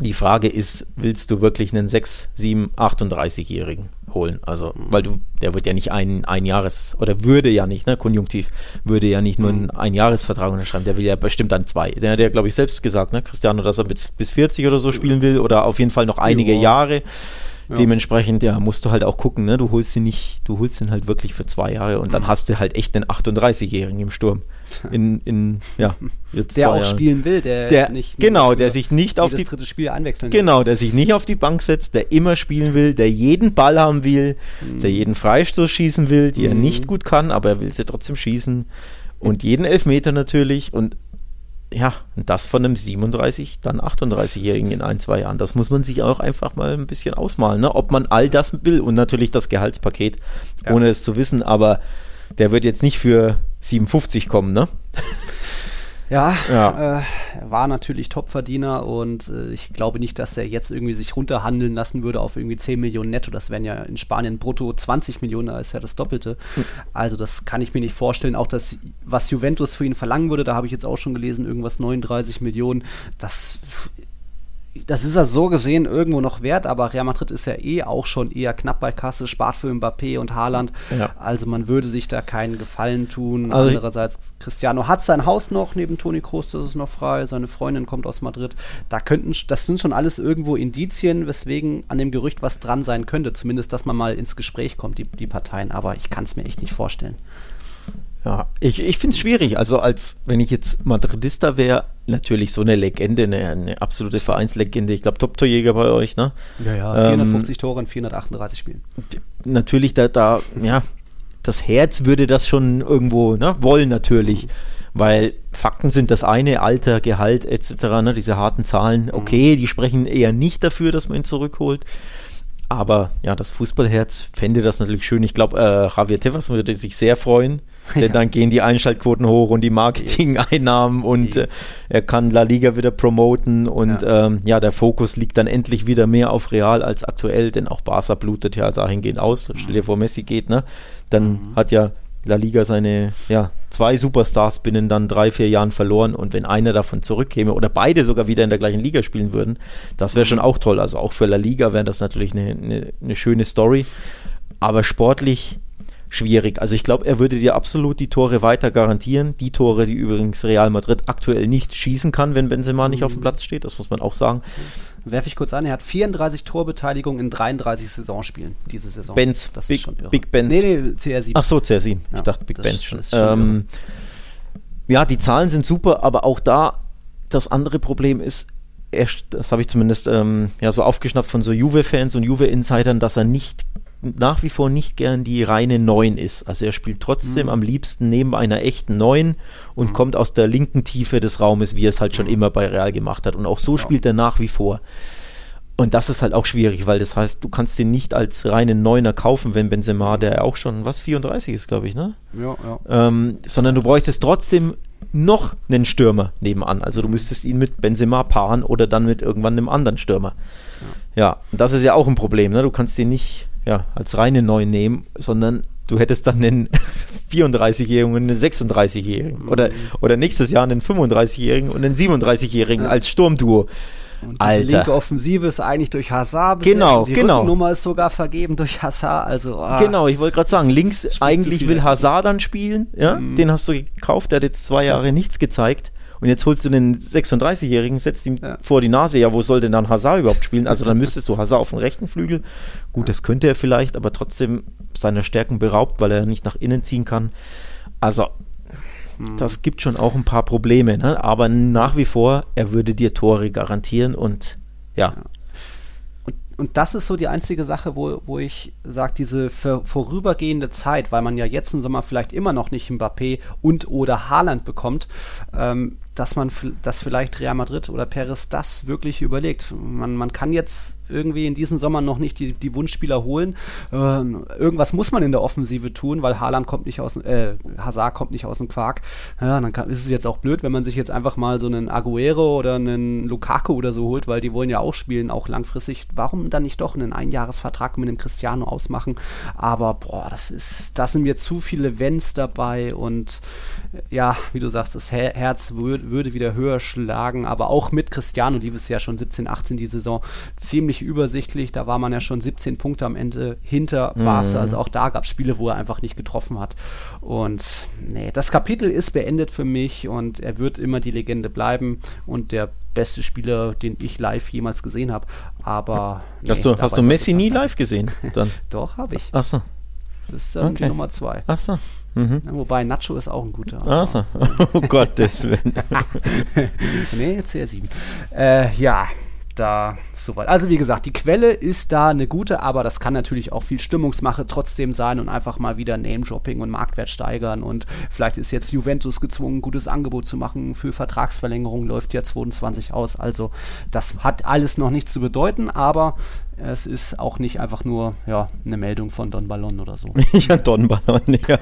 Die Frage ist, willst du wirklich einen 6, 7, 38-Jährigen holen? Also, weil du, der wird ja nicht ein, ein Jahres, oder würde ja nicht, ne, konjunktiv, würde ja nicht nur einen mhm. Einjahresvertrag unterschreiben, der will ja bestimmt dann zwei. Der hat ja, glaube ich, selbst gesagt, ne, Cristiano, dass er bis, bis 40 oder so spielen will oder auf jeden Fall noch einige Jahre. Ja. Dementsprechend, ja, musst du halt auch gucken, ne? Du holst ihn nicht, du holst ihn halt wirklich für zwei Jahre und dann mhm. hast du halt echt einen 38-Jährigen im Sturm. In, in, ja, der auch Jahre. spielen will, der, der nicht genau, der sich nicht auf die dritte Spiel einwechseln Genau, der sich nicht auf die Bank setzt, der immer spielen will, der jeden Ball haben will, mhm. der jeden Freistoß schießen will, die mhm. er nicht gut kann, aber er will sie trotzdem schießen und jeden Elfmeter natürlich und ja, das von einem 37, dann 38-Jährigen in ein, zwei Jahren. Das muss man sich auch einfach mal ein bisschen ausmalen, ne? ob man all das will und natürlich das Gehaltspaket, ja. ohne es zu wissen, aber der wird jetzt nicht für 57 kommen, ne? Ja, ja. Äh, er war natürlich Topverdiener und äh, ich glaube nicht, dass er jetzt irgendwie sich runterhandeln lassen würde auf irgendwie 10 Millionen netto. Das wären ja in Spanien brutto 20 Millionen, da ist ja das Doppelte. Mhm. Also das kann ich mir nicht vorstellen. Auch das, was Juventus für ihn verlangen würde, da habe ich jetzt auch schon gelesen, irgendwas 39 Millionen. Das das ist ja so gesehen irgendwo noch wert, aber Real Madrid ist ja eh auch schon eher knapp bei Kasse, spart für Mbappé und Haaland. Ja. Also man würde sich da keinen Gefallen tun. Also Andererseits, Cristiano hat sein Haus noch neben Toni Kroos, das ist noch frei. Seine Freundin kommt aus Madrid. Da könnten, das sind schon alles irgendwo Indizien, weswegen an dem Gerücht was dran sein könnte. Zumindest, dass man mal ins Gespräch kommt, die, die Parteien. Aber ich kann es mir echt nicht vorstellen. Ja, ich, ich finde es schwierig. Also als wenn ich jetzt Madridista wäre, natürlich so eine Legende, eine, eine absolute Vereinslegende. Ich glaube, Top-Torjäger bei euch, ne? Ja, ja, 450 ähm, Tore in 438 Spielen. Natürlich, da, da, ja, das Herz würde das schon irgendwo ne, wollen natürlich. Weil Fakten sind das eine, Alter, Gehalt etc., ne, diese harten Zahlen, mhm. okay, die sprechen eher nicht dafür, dass man ihn zurückholt. Aber ja, das Fußballherz fände das natürlich schön. Ich glaube, äh, Javier Tebas würde sich sehr freuen, denn ja. dann gehen die Einschaltquoten hoch und die Marketing-Einnahmen und äh, er kann La Liga wieder promoten und ja. Ähm, ja. der Fokus liegt dann endlich wieder mehr auf Real als aktuell, denn auch Barca blutet ja dahingehend aus. Mhm. Stell dir vor, Messi geht, ne? Dann mhm. hat ja La Liga seine ja, zwei Superstars binnen dann drei, vier Jahren verloren und wenn einer davon zurückkäme oder beide sogar wieder in der gleichen Liga spielen würden, das wäre schon auch toll. Also auch für La Liga wäre das natürlich eine, eine, eine schöne Story. Aber sportlich schwierig. Also ich glaube, er würde dir absolut die Tore weiter garantieren. Die Tore, die übrigens Real Madrid aktuell nicht schießen kann, wenn Benzema nicht auf dem mhm. Platz steht. Das muss man auch sagen. Werfe ich kurz an, er hat 34 Torbeteiligungen in 33 Saisonspielen diese Saison. Benz, das Big, ist schon irre. Big Benz. Nee, nee, CR7. Ach so, CR7. Ja, ich dachte Big Benz schon. schon ähm, ja, die Zahlen sind super, aber auch da das andere Problem ist, er, das habe ich zumindest ähm, ja, so aufgeschnappt von so Juve-Fans und Juve-Insidern, dass er nicht nach wie vor nicht gern die reine Neun ist. Also er spielt trotzdem mhm. am liebsten neben einer echten Neun und mhm. kommt aus der linken Tiefe des Raumes, wie er es halt schon mhm. immer bei Real gemacht hat. Und auch so ja. spielt er nach wie vor. Und das ist halt auch schwierig, weil das heißt, du kannst den nicht als reinen Neuner kaufen, wenn Benzema, der auch schon, was, 34 ist, glaube ich, ne? Ja, ja. Ähm, sondern du bräuchtest trotzdem noch einen Stürmer nebenan. Also du müsstest ihn mit Benzema paaren oder dann mit irgendwann einem anderen Stürmer. Ja, ja das ist ja auch ein Problem, ne? Du kannst den nicht ja, als reine Neu nehmen, sondern du hättest dann einen 34-Jährigen und einen 36-Jährigen. Mhm. Oder, oder nächstes Jahr einen 35-Jährigen und einen 37-Jährigen ja. als Sturmduo. Und Alter. linke Offensive ist eigentlich durch Hazard besetzt. Genau, die genau. Nummer ist sogar vergeben durch Hazard. Also, ah, genau, ich wollte gerade sagen, links eigentlich will Hazard dann spielen. Ja? Mhm. Den hast du gekauft, der hat jetzt zwei Jahre nichts gezeigt. Und jetzt holst du den 36-Jährigen, setzt ihm ja. vor die Nase, ja, wo soll denn dann Hazard überhaupt spielen? Also dann müsstest du Hazard auf dem rechten Flügel. Gut, das könnte er vielleicht, aber trotzdem seiner Stärken beraubt, weil er nicht nach innen ziehen kann. Also hm. das gibt schon auch ein paar Probleme, ne? aber nach wie vor, er würde dir Tore garantieren und ja. Und und das ist so die einzige Sache, wo, wo ich sage, diese vorübergehende Zeit, weil man ja jetzt im Sommer vielleicht immer noch nicht Mbappé und oder Haaland bekommt, ähm, dass man, dass vielleicht Real Madrid oder Perez das wirklich überlegt. Man, man kann jetzt irgendwie in diesem Sommer noch nicht die, die Wunschspieler holen. Äh, irgendwas muss man in der Offensive tun, weil Haaland kommt nicht aus, äh, Hazard kommt nicht aus dem Quark. Ja, dann kann, ist es jetzt auch blöd, wenn man sich jetzt einfach mal so einen Aguero oder einen Lukaku oder so holt, weil die wollen ja auch spielen, auch langfristig. Warum dann nicht doch einen Einjahresvertrag mit dem Cristiano ausmachen? Aber boah, das ist, da sind mir zu viele Wenns dabei und ja, wie du sagst, das Herz würd, würde wieder höher schlagen, aber auch mit Cristiano lief es ja schon 17, 18 die Saison ziemlich übersichtlich. Da war man ja schon 17 Punkte am Ende hinter mhm. Barca. Also auch da gab es Spiele, wo er einfach nicht getroffen hat. Und nee, das Kapitel ist beendet für mich und er wird immer die Legende bleiben und der beste Spieler, den ich live jemals gesehen habe. Aber nee, hast du, hast du Messi nie live gesehen? Dann? Doch, habe ich. Ach so. Das ist ähm, okay. die Nummer zwei. Ach so. Mhm. Ja, wobei Nacho ist auch ein guter. Ach so. Oh Gottes Willen. nee, CR7. Äh, ja, da soweit. Also wie gesagt, die Quelle ist da eine gute, aber das kann natürlich auch viel Stimmungsmache trotzdem sein und einfach mal wieder Name-Dropping und Marktwert steigern und vielleicht ist jetzt Juventus gezwungen, ein gutes Angebot zu machen für Vertragsverlängerung, läuft ja 22 aus, also das hat alles noch nichts zu bedeuten, aber es ist auch nicht einfach nur ja, eine Meldung von Don Ballon oder so. ja, Don Ballon, ja.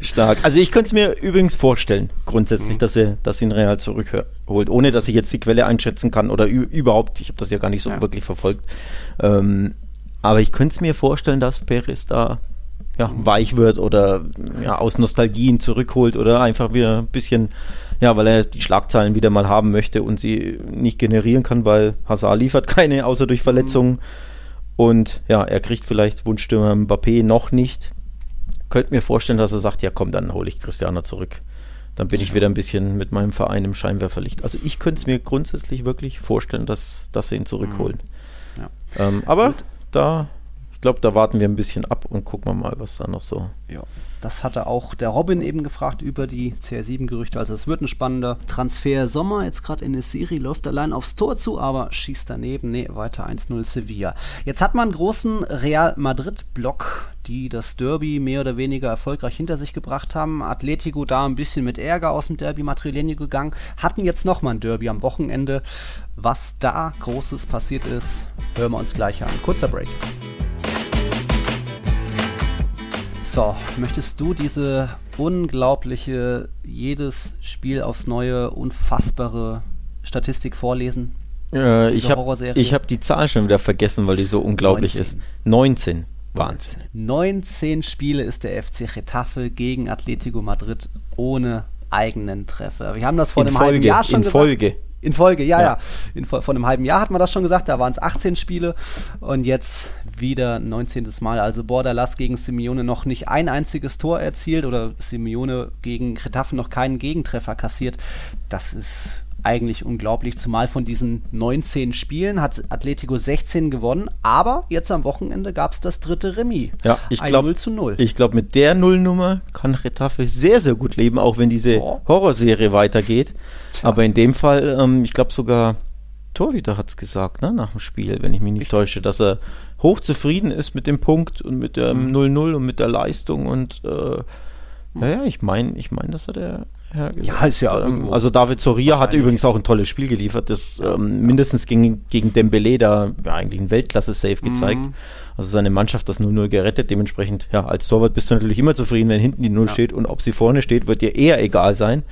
Stark. Also ich könnte es mir übrigens vorstellen, grundsätzlich, mhm. dass er dass ihn Real zurückholt, ohne dass ich jetzt die Quelle einschätzen kann oder überhaupt, ich habe das ja gar nicht so ja. wirklich verfolgt. Ähm, aber ich könnte es mir vorstellen, dass Perez da ja, weich wird oder ja, aus Nostalgien zurückholt oder einfach wieder ein bisschen ja, weil er die Schlagzeilen wieder mal haben möchte und sie nicht generieren kann, weil Hazard liefert keine, außer durch Verletzungen. Mhm. Und ja, er kriegt vielleicht Wunschstürmer Mbappé noch nicht. Könnte mir vorstellen, dass er sagt, ja komm, dann hole ich Cristiano zurück. Dann bin ich wieder ein bisschen mit meinem Verein im Scheinwerferlicht. Also ich könnte es mir grundsätzlich wirklich vorstellen, dass, dass sie ihn zurückholen. Mhm. Ja. Ähm, aber Gut. da, ich glaube, da warten wir ein bisschen ab und gucken wir mal, was da noch so ja. Das hatte auch der Robin eben gefragt über die CR7-Gerüchte. Also es wird ein spannender Transfer. Sommer jetzt gerade in der Serie läuft allein aufs Tor zu, aber schießt daneben. Nee, weiter 1-0 Sevilla. Jetzt hat man einen großen Real Madrid-Block, die das Derby mehr oder weniger erfolgreich hinter sich gebracht haben. Atletico da ein bisschen mit Ärger aus dem Derby Madrileño gegangen. Hatten jetzt nochmal ein Derby am Wochenende. Was da Großes passiert ist, hören wir uns gleich an. Kurzer Break. So, möchtest du diese unglaubliche, jedes Spiel aufs Neue, unfassbare Statistik vorlesen? Äh, ich habe hab die Zahl schon wieder vergessen, weil die so unglaublich 19. ist. 19. Wahnsinn. 19 Spiele ist der FC Getafe gegen Atletico Madrid ohne eigenen Treffer. Wir haben das vor in einem Folge, halben Jahr schon in gesagt. Folge. In Folge, ja, ja. ja. In, vor einem halben Jahr hat man das schon gesagt, da waren es 18 Spiele und jetzt wieder 19. Mal. Also Bordalas gegen Simeone noch nicht ein einziges Tor erzielt oder Simeone gegen Retaffen noch keinen Gegentreffer kassiert. Das ist eigentlich unglaublich, zumal von diesen 19 Spielen hat Atletico 16 gewonnen, aber jetzt am Wochenende gab es das dritte Remis. Ja, ich glaube, ich glaube, mit der Nullnummer kann Retafe sehr, sehr gut leben, auch wenn diese. Horrorserie weitergeht. Tja. Aber in dem Fall, ähm, ich glaube sogar, Torhüter hat es gesagt, ne, nach dem Spiel, wenn ich mich nicht ich täusche, dass er hochzufrieden ist mit dem Punkt und mit dem 0-0 mhm. und mit der Leistung und äh, naja, ich meine, ich meine, dass er der ja, ja, ist ja Also David Soria hat übrigens auch ein tolles Spiel geliefert, das ähm, mindestens gegen, gegen Dembele da ja, eigentlich ein Weltklasse-Save gezeigt. Mhm. Also seine Mannschaft das 0-0 gerettet. Dementsprechend, ja, als Torwart bist du natürlich immer zufrieden, wenn hinten die 0 ja. steht und ob sie vorne steht, wird dir eher egal sein.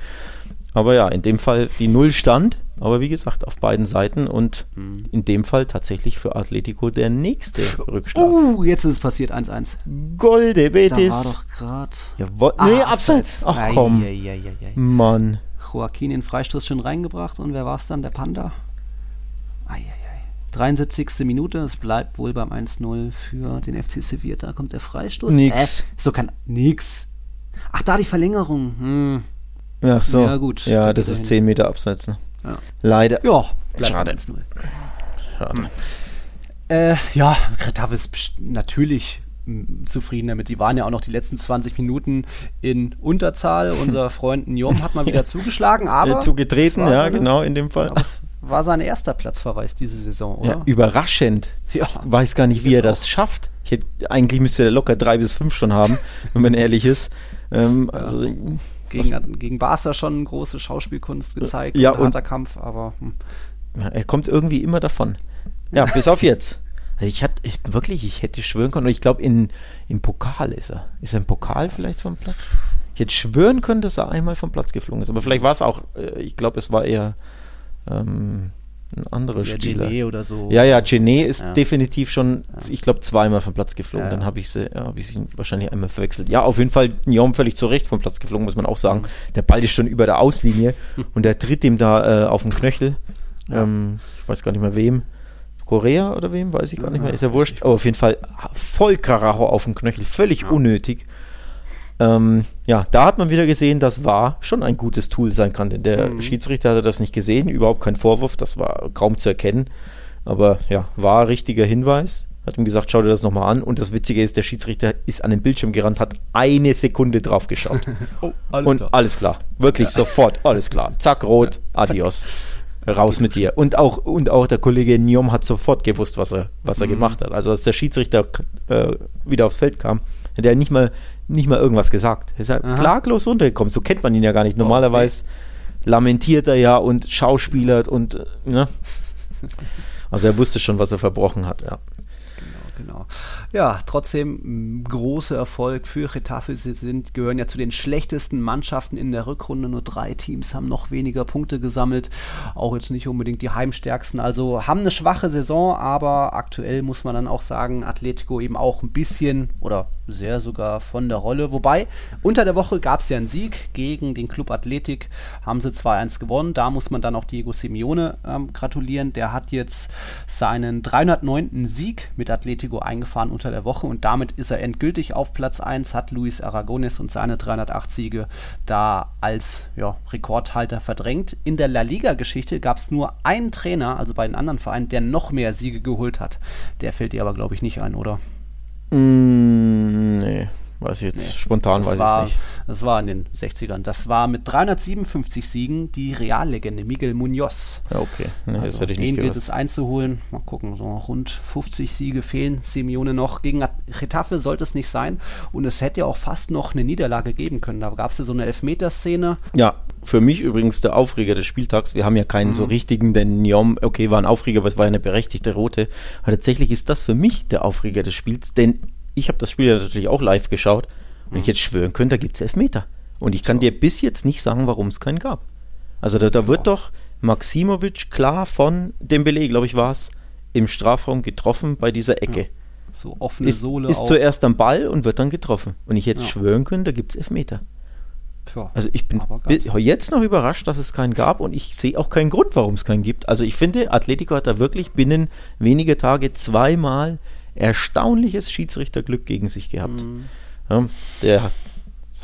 Aber ja, in dem Fall die Null stand, aber wie gesagt, auf beiden Seiten und mhm. in dem Fall tatsächlich für Atletico der nächste Rückschlag. Uh, jetzt ist es passiert 1-1. Golde Betis. Da war doch gerade. Jawohl. Ah, nee, abseits. Ach komm. Ei, ei, ei, Mann. Joaquin in Freistoß schon reingebracht und wer war es dann? Der Panda? Eieiei. 73. Minute, es bleibt wohl beim 1-0 für den FC Sevilla. Da kommt der Freistoß. Nix. Äh, so kann. Nix. Ach, da die Verlängerung. Hm. Ach so. Ja, gut. Ja, das ist 10 Meter abseits. Ne? Ja. Leider. Ja, schade. 1 -0. Schade. Äh, ja, Kretav ist natürlich zufrieden damit. Die waren ja auch noch die letzten 20 Minuten in Unterzahl. Unser Freund Njom hat mal wieder zugeschlagen, aber. Zugetreten, ja, so, genau, in dem Fall. War sein erster Platzverweis diese Saison, oder? Ja, überraschend. Ja. Ich weiß gar nicht, wie er das auch. schafft. Hätte, eigentlich müsste er locker drei bis fünf schon haben, wenn man ehrlich ist. Ähm, ja. Gegen, gegen Barca schon große Schauspielkunst gezeigt, ja, und harter Kampf, aber. Hm. Ja, er kommt irgendwie immer davon. Ja, bis auf jetzt. Also ich hatte ich, wirklich, ich hätte schwören können, und ich glaube, im Pokal ist er. Ist er im Pokal vielleicht vom Platz? Ich hätte schwören können, dass er einmal vom Platz geflogen ist. Aber vielleicht war es auch, äh, ich glaube, es war eher ähm, ein anderer ja, Spieler. Genet oder so. Ja, ja, Genet ist ja. definitiv schon, ich glaube, zweimal vom Platz geflogen. Ja. Dann habe ich, sie, hab ich sie wahrscheinlich einmal verwechselt. Ja, auf jeden Fall Njom völlig zu Recht vom Platz geflogen, muss man auch sagen. Mhm. Der Ball ist schon über der Auslinie und der tritt ihm da äh, auf den Knöchel. Ähm, ich weiß gar nicht mehr wem. Korea oder wem, weiß ich gar nicht mehr, ist ja wurscht. Aber auf jeden Fall voll Karacho auf dem Knöchel, völlig unnötig. Ähm, ja, da hat man wieder gesehen, das war schon ein gutes Tool sein kann. Denn der mhm. Schiedsrichter hatte das nicht gesehen, überhaupt kein Vorwurf, das war kaum zu erkennen. Aber ja, war richtiger Hinweis. Hat ihm gesagt, schau dir das nochmal an. Und das Witzige ist, der Schiedsrichter ist an den Bildschirm gerannt, hat eine Sekunde drauf geschaut. oh, alles und klar. alles klar. Wirklich ja. sofort, alles klar. Zack, rot, ja, adios. Zack. Raus mit dir. Und auch, und auch der Kollege Niom hat sofort gewusst, was er, was er mhm. gemacht hat. Also als der Schiedsrichter äh, wieder aufs Feld kam, hat er nicht mal nicht mal irgendwas gesagt. Er ist halt klaglos runtergekommen. So kennt man ihn ja gar nicht. Normalerweise okay. lamentiert er ja und schauspielert und, äh, ne? Also er wusste schon, was er verbrochen hat, ja genau. Ja, trotzdem großer Erfolg für Getafe. Sie sind, gehören ja zu den schlechtesten Mannschaften in der Rückrunde. Nur drei Teams haben noch weniger Punkte gesammelt. Auch jetzt nicht unbedingt die heimstärksten. Also haben eine schwache Saison, aber aktuell muss man dann auch sagen, Atletico eben auch ein bisschen oder sehr sogar von der Rolle. Wobei, unter der Woche gab es ja einen Sieg gegen den Club Athletik, haben sie 2-1 gewonnen. Da muss man dann auch Diego Simeone ähm, gratulieren. Der hat jetzt seinen 309. Sieg mit Atletico eingefahren unter der Woche und damit ist er endgültig auf Platz 1, hat Luis Aragones und seine 308 Siege da als ja, Rekordhalter verdrängt. In der La Liga-Geschichte gab es nur einen Trainer, also bei den anderen Vereinen, der noch mehr Siege geholt hat. Der fällt dir aber, glaube ich, nicht ein, oder? Mm, nee. Weiß ich jetzt nee, spontan, weiß war, ich nicht. Das war in den 60ern. Das war mit 357 Siegen die Reallegende Miguel Munoz. Ja, okay. Nee, also das den gilt es einzuholen. Mal gucken, so rund 50 Siege fehlen Simeone noch. Gegen Getafe sollte es nicht sein. Und es hätte ja auch fast noch eine Niederlage geben können. Da gab es ja so eine Elfmeterszene. Ja, für mich übrigens der Aufreger des Spieltags. Wir haben ja keinen mhm. so richtigen, denn Njom, okay, war ein Aufreger, aber es war eine berechtigte rote. Aber tatsächlich ist das für mich der Aufreger des Spiels, denn ich habe das Spiel ja natürlich auch live geschaut und mhm. ich jetzt schwören könnte, da gibt es Elfmeter. Und ich kann so. dir bis jetzt nicht sagen, warum es keinen gab. Also da, da wird doch Maximovic klar von dem Beleg, glaube ich, war es, im Strafraum getroffen bei dieser Ecke. Ja. So offene ist, Sohle. Ist auch. zuerst am Ball und wird dann getroffen. Und ich hätte ja. schwören können, da gibt es Elfmeter. Ja, also ich bin jetzt noch überrascht, dass es keinen gab und ich sehe auch keinen Grund, warum es keinen gibt. Also ich finde, Atletico hat da wirklich binnen weniger Tage zweimal erstaunliches Schiedsrichterglück gegen sich gehabt. Mhm. Ja, der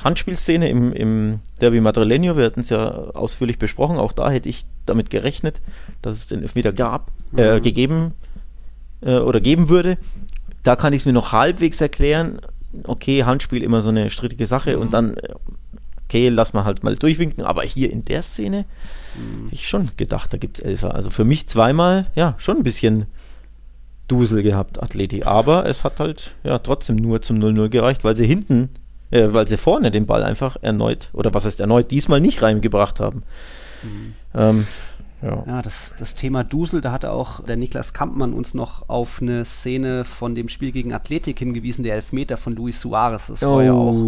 Handspielszene im, im Derby Madrileño, wir hatten es ja ausführlich besprochen, auch da hätte ich damit gerechnet, dass es den Elfmeter gab, äh, mhm. gegeben äh, oder geben würde. Da kann ich es mir noch halbwegs erklären. Okay, Handspiel immer so eine strittige Sache mhm. und dann, okay, lass mal halt mal durchwinken, aber hier in der Szene mhm. ich schon gedacht, da gibt es Elfer. Also für mich zweimal, ja, schon ein bisschen Dusel gehabt, Atleti. Aber es hat halt ja trotzdem nur zum 0-0 gereicht, weil sie hinten, äh, weil sie vorne den Ball einfach erneut, oder was heißt erneut, diesmal nicht reingebracht haben. Mhm. Ähm, ja. ja, das, das Thema Dusel, da hatte auch der Niklas Kampmann uns noch auf eine Szene von dem Spiel gegen Athletik hingewiesen, der Elfmeter von Luis Suarez. Das war oh. ja auch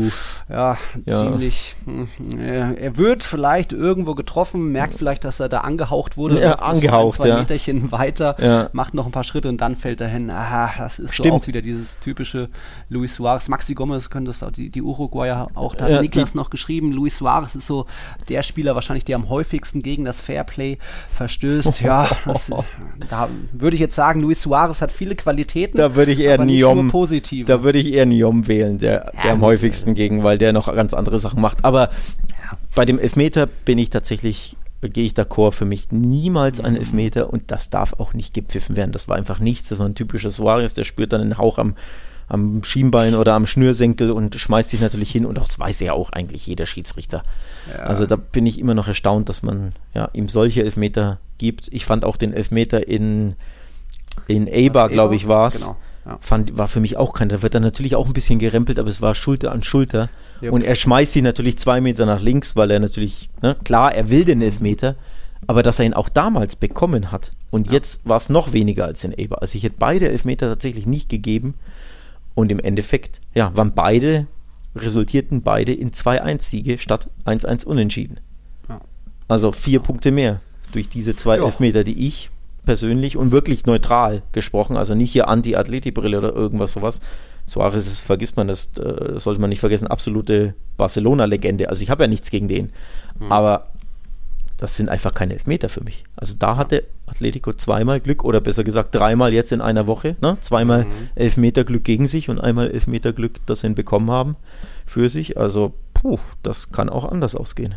ja, ja. ziemlich. Hm, er wird vielleicht irgendwo getroffen, merkt vielleicht, dass er da angehaucht wurde. Ja, angehaucht, ein, zwei ja. Meterchen weiter, ja. macht noch ein paar Schritte und dann fällt er hin. Aha, das ist Stimmt. so auch wieder dieses typische Luis Suarez. Maxi Gomez könnte es auch, die, die Uruguayer auch, da hat Niklas noch geschrieben, Luis Suarez ist so der Spieler wahrscheinlich, der am häufigsten gegen das Fairplay verstößt. Ja, das, da würde ich jetzt sagen, Luis Suarez hat viele Qualitäten. Da würde ich eher Niom, positive. Da würde ich eher Niom wählen, der, ja, der am häufigsten gegen, weil der noch ganz andere Sachen macht. Aber ja. bei dem Elfmeter bin ich tatsächlich gehe ich d'accord, für mich niemals ein mhm. Elfmeter und das darf auch nicht gepfiffen werden. Das war einfach nichts. Das war ein typischer Suarez, der spürt dann einen Hauch am, am Schienbein oder am Schnürsenkel und schmeißt sich natürlich hin und das weiß ja auch eigentlich jeder Schiedsrichter. Ja. Also da bin ich immer noch erstaunt, dass man ja, ihm solche Elfmeter gibt. Ich fand auch den Elfmeter in, in Eber, glaube ich, war es. Genau. Ja. Fand, war für mich auch kein. Da wird er natürlich auch ein bisschen gerempelt, aber es war Schulter an Schulter. Yep. Und er schmeißt sie natürlich zwei Meter nach links, weil er natürlich, ne, klar, er will den Elfmeter, aber dass er ihn auch damals bekommen hat. Und ja. jetzt war es noch weniger als in Eber. Also ich hätte beide Elfmeter tatsächlich nicht gegeben. Und im Endeffekt, ja, waren beide, resultierten beide in 2-1-Siege statt 1-1 Unentschieden. Ja. Also vier Punkte mehr durch diese zwei ja. Elfmeter, die ich persönlich und wirklich neutral gesprochen, also nicht hier Anti-Atleti-Brille oder irgendwas sowas. Suarez ist, vergisst man, das äh, sollte man nicht vergessen, absolute Barcelona-Legende. Also ich habe ja nichts gegen den. Mhm. Aber das sind einfach keine Elfmeter für mich. Also da hatte Atletico zweimal Glück oder besser gesagt dreimal jetzt in einer Woche. Ne? Zweimal mhm. Elfmeter Glück gegen sich und einmal Elfmeter Glück, das sie bekommen haben für sich. Also puh, das kann auch anders ausgehen.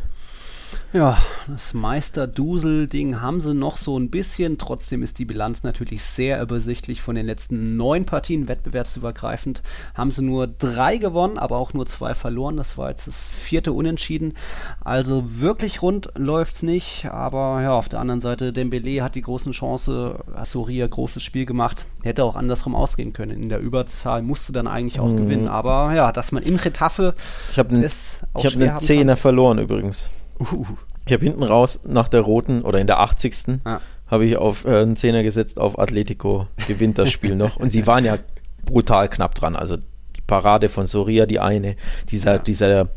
Ja, das Meister-Dusel-Ding haben sie noch so ein bisschen. Trotzdem ist die Bilanz natürlich sehr übersichtlich. Von den letzten neun Partien wettbewerbsübergreifend haben sie nur drei gewonnen, aber auch nur zwei verloren. Das war jetzt das vierte Unentschieden. Also wirklich rund läuft es nicht. Aber ja, auf der anderen Seite, Dembele hat die großen Chance. Asoria großes Spiel gemacht. Hätte auch andersrum ausgehen können. In der Überzahl musste dann eigentlich auch mhm. gewinnen. Aber ja, dass man in Retaffe ich habe einen, ich hab einen Zehner verloren übrigens. Uh. Ich habe hinten raus nach der roten oder in der 80. Ah. habe ich auf äh, einen Zehner gesetzt auf Atletico, gewinnt das Spiel noch. Und sie waren ja brutal knapp dran. Also die Parade von Soria, die eine, dieser, ja. dieser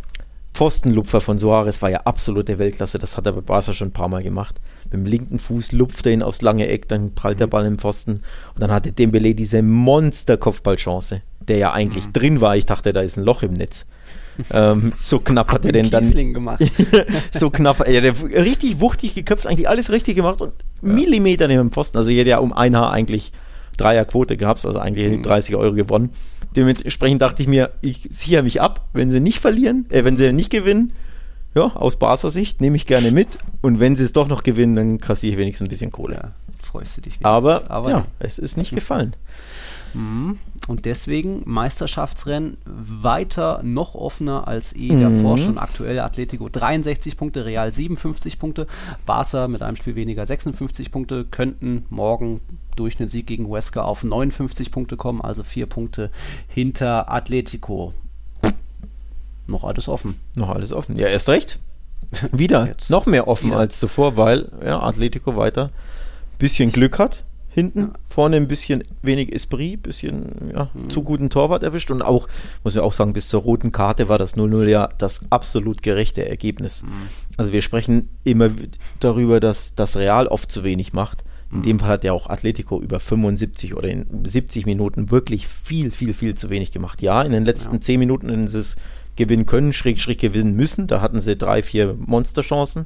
Pfostenlupfer von Soares war ja absolute Weltklasse. Das hat er bei Barca schon ein paar Mal gemacht. Mit dem linken Fuß lupft er ihn aufs lange Eck, dann prallt der mhm. Ball im Pfosten. Und dann hatte Dembele diese Monster-Kopfballchance, der ja eigentlich mhm. drin war. Ich dachte, da ist ein Loch im Netz. Ähm, so knapp hat er den dann. gemacht. so knapp, ja, der richtig wuchtig geköpft, eigentlich alles richtig gemacht und ja. Millimeter neben dem Pfosten. Also jeder ja um ein Haar eigentlich Dreierquote gehabt, also eigentlich mhm. 30 Euro gewonnen. Dementsprechend dachte ich mir, ich sichere mich ab, wenn sie nicht verlieren, äh, wenn sie nicht gewinnen, ja, aus Barca Sicht nehme ich gerne mit. Und wenn sie es doch noch gewinnen, dann kassiere ich wenigstens ein bisschen Kohle. Ja, freust du dich. Aber, aber ja, es ist nicht gefallen. Mhm. Und deswegen Meisterschaftsrennen weiter noch offener als eh mhm. davor schon. Aktuell Atletico 63 Punkte, Real 57 Punkte, Barca mit einem Spiel weniger 56 Punkte, könnten morgen durch einen Sieg gegen Huesca auf 59 Punkte kommen, also vier Punkte hinter Atletico. Noch alles offen. Noch alles offen. Ja, erst recht. Wieder. Jetzt noch mehr offen wieder. als zuvor, weil ja, Atletico weiter ein bisschen Glück hat hinten. Ja. Vorne ein bisschen wenig Esprit, bisschen ja, mhm. zu guten Torwart erwischt. Und auch, muss ich auch sagen, bis zur roten Karte war das 0-0 ja das absolut gerechte Ergebnis. Mhm. Also wir sprechen immer darüber, dass das Real oft zu wenig macht. In mhm. dem Fall hat ja auch Atletico über 75 oder in 70 Minuten wirklich viel, viel, viel zu wenig gemacht. Ja, in den letzten ja. 10 Minuten hätten sie es gewinnen können, schräg, schräg gewinnen müssen. Da hatten sie drei, vier Monsterchancen.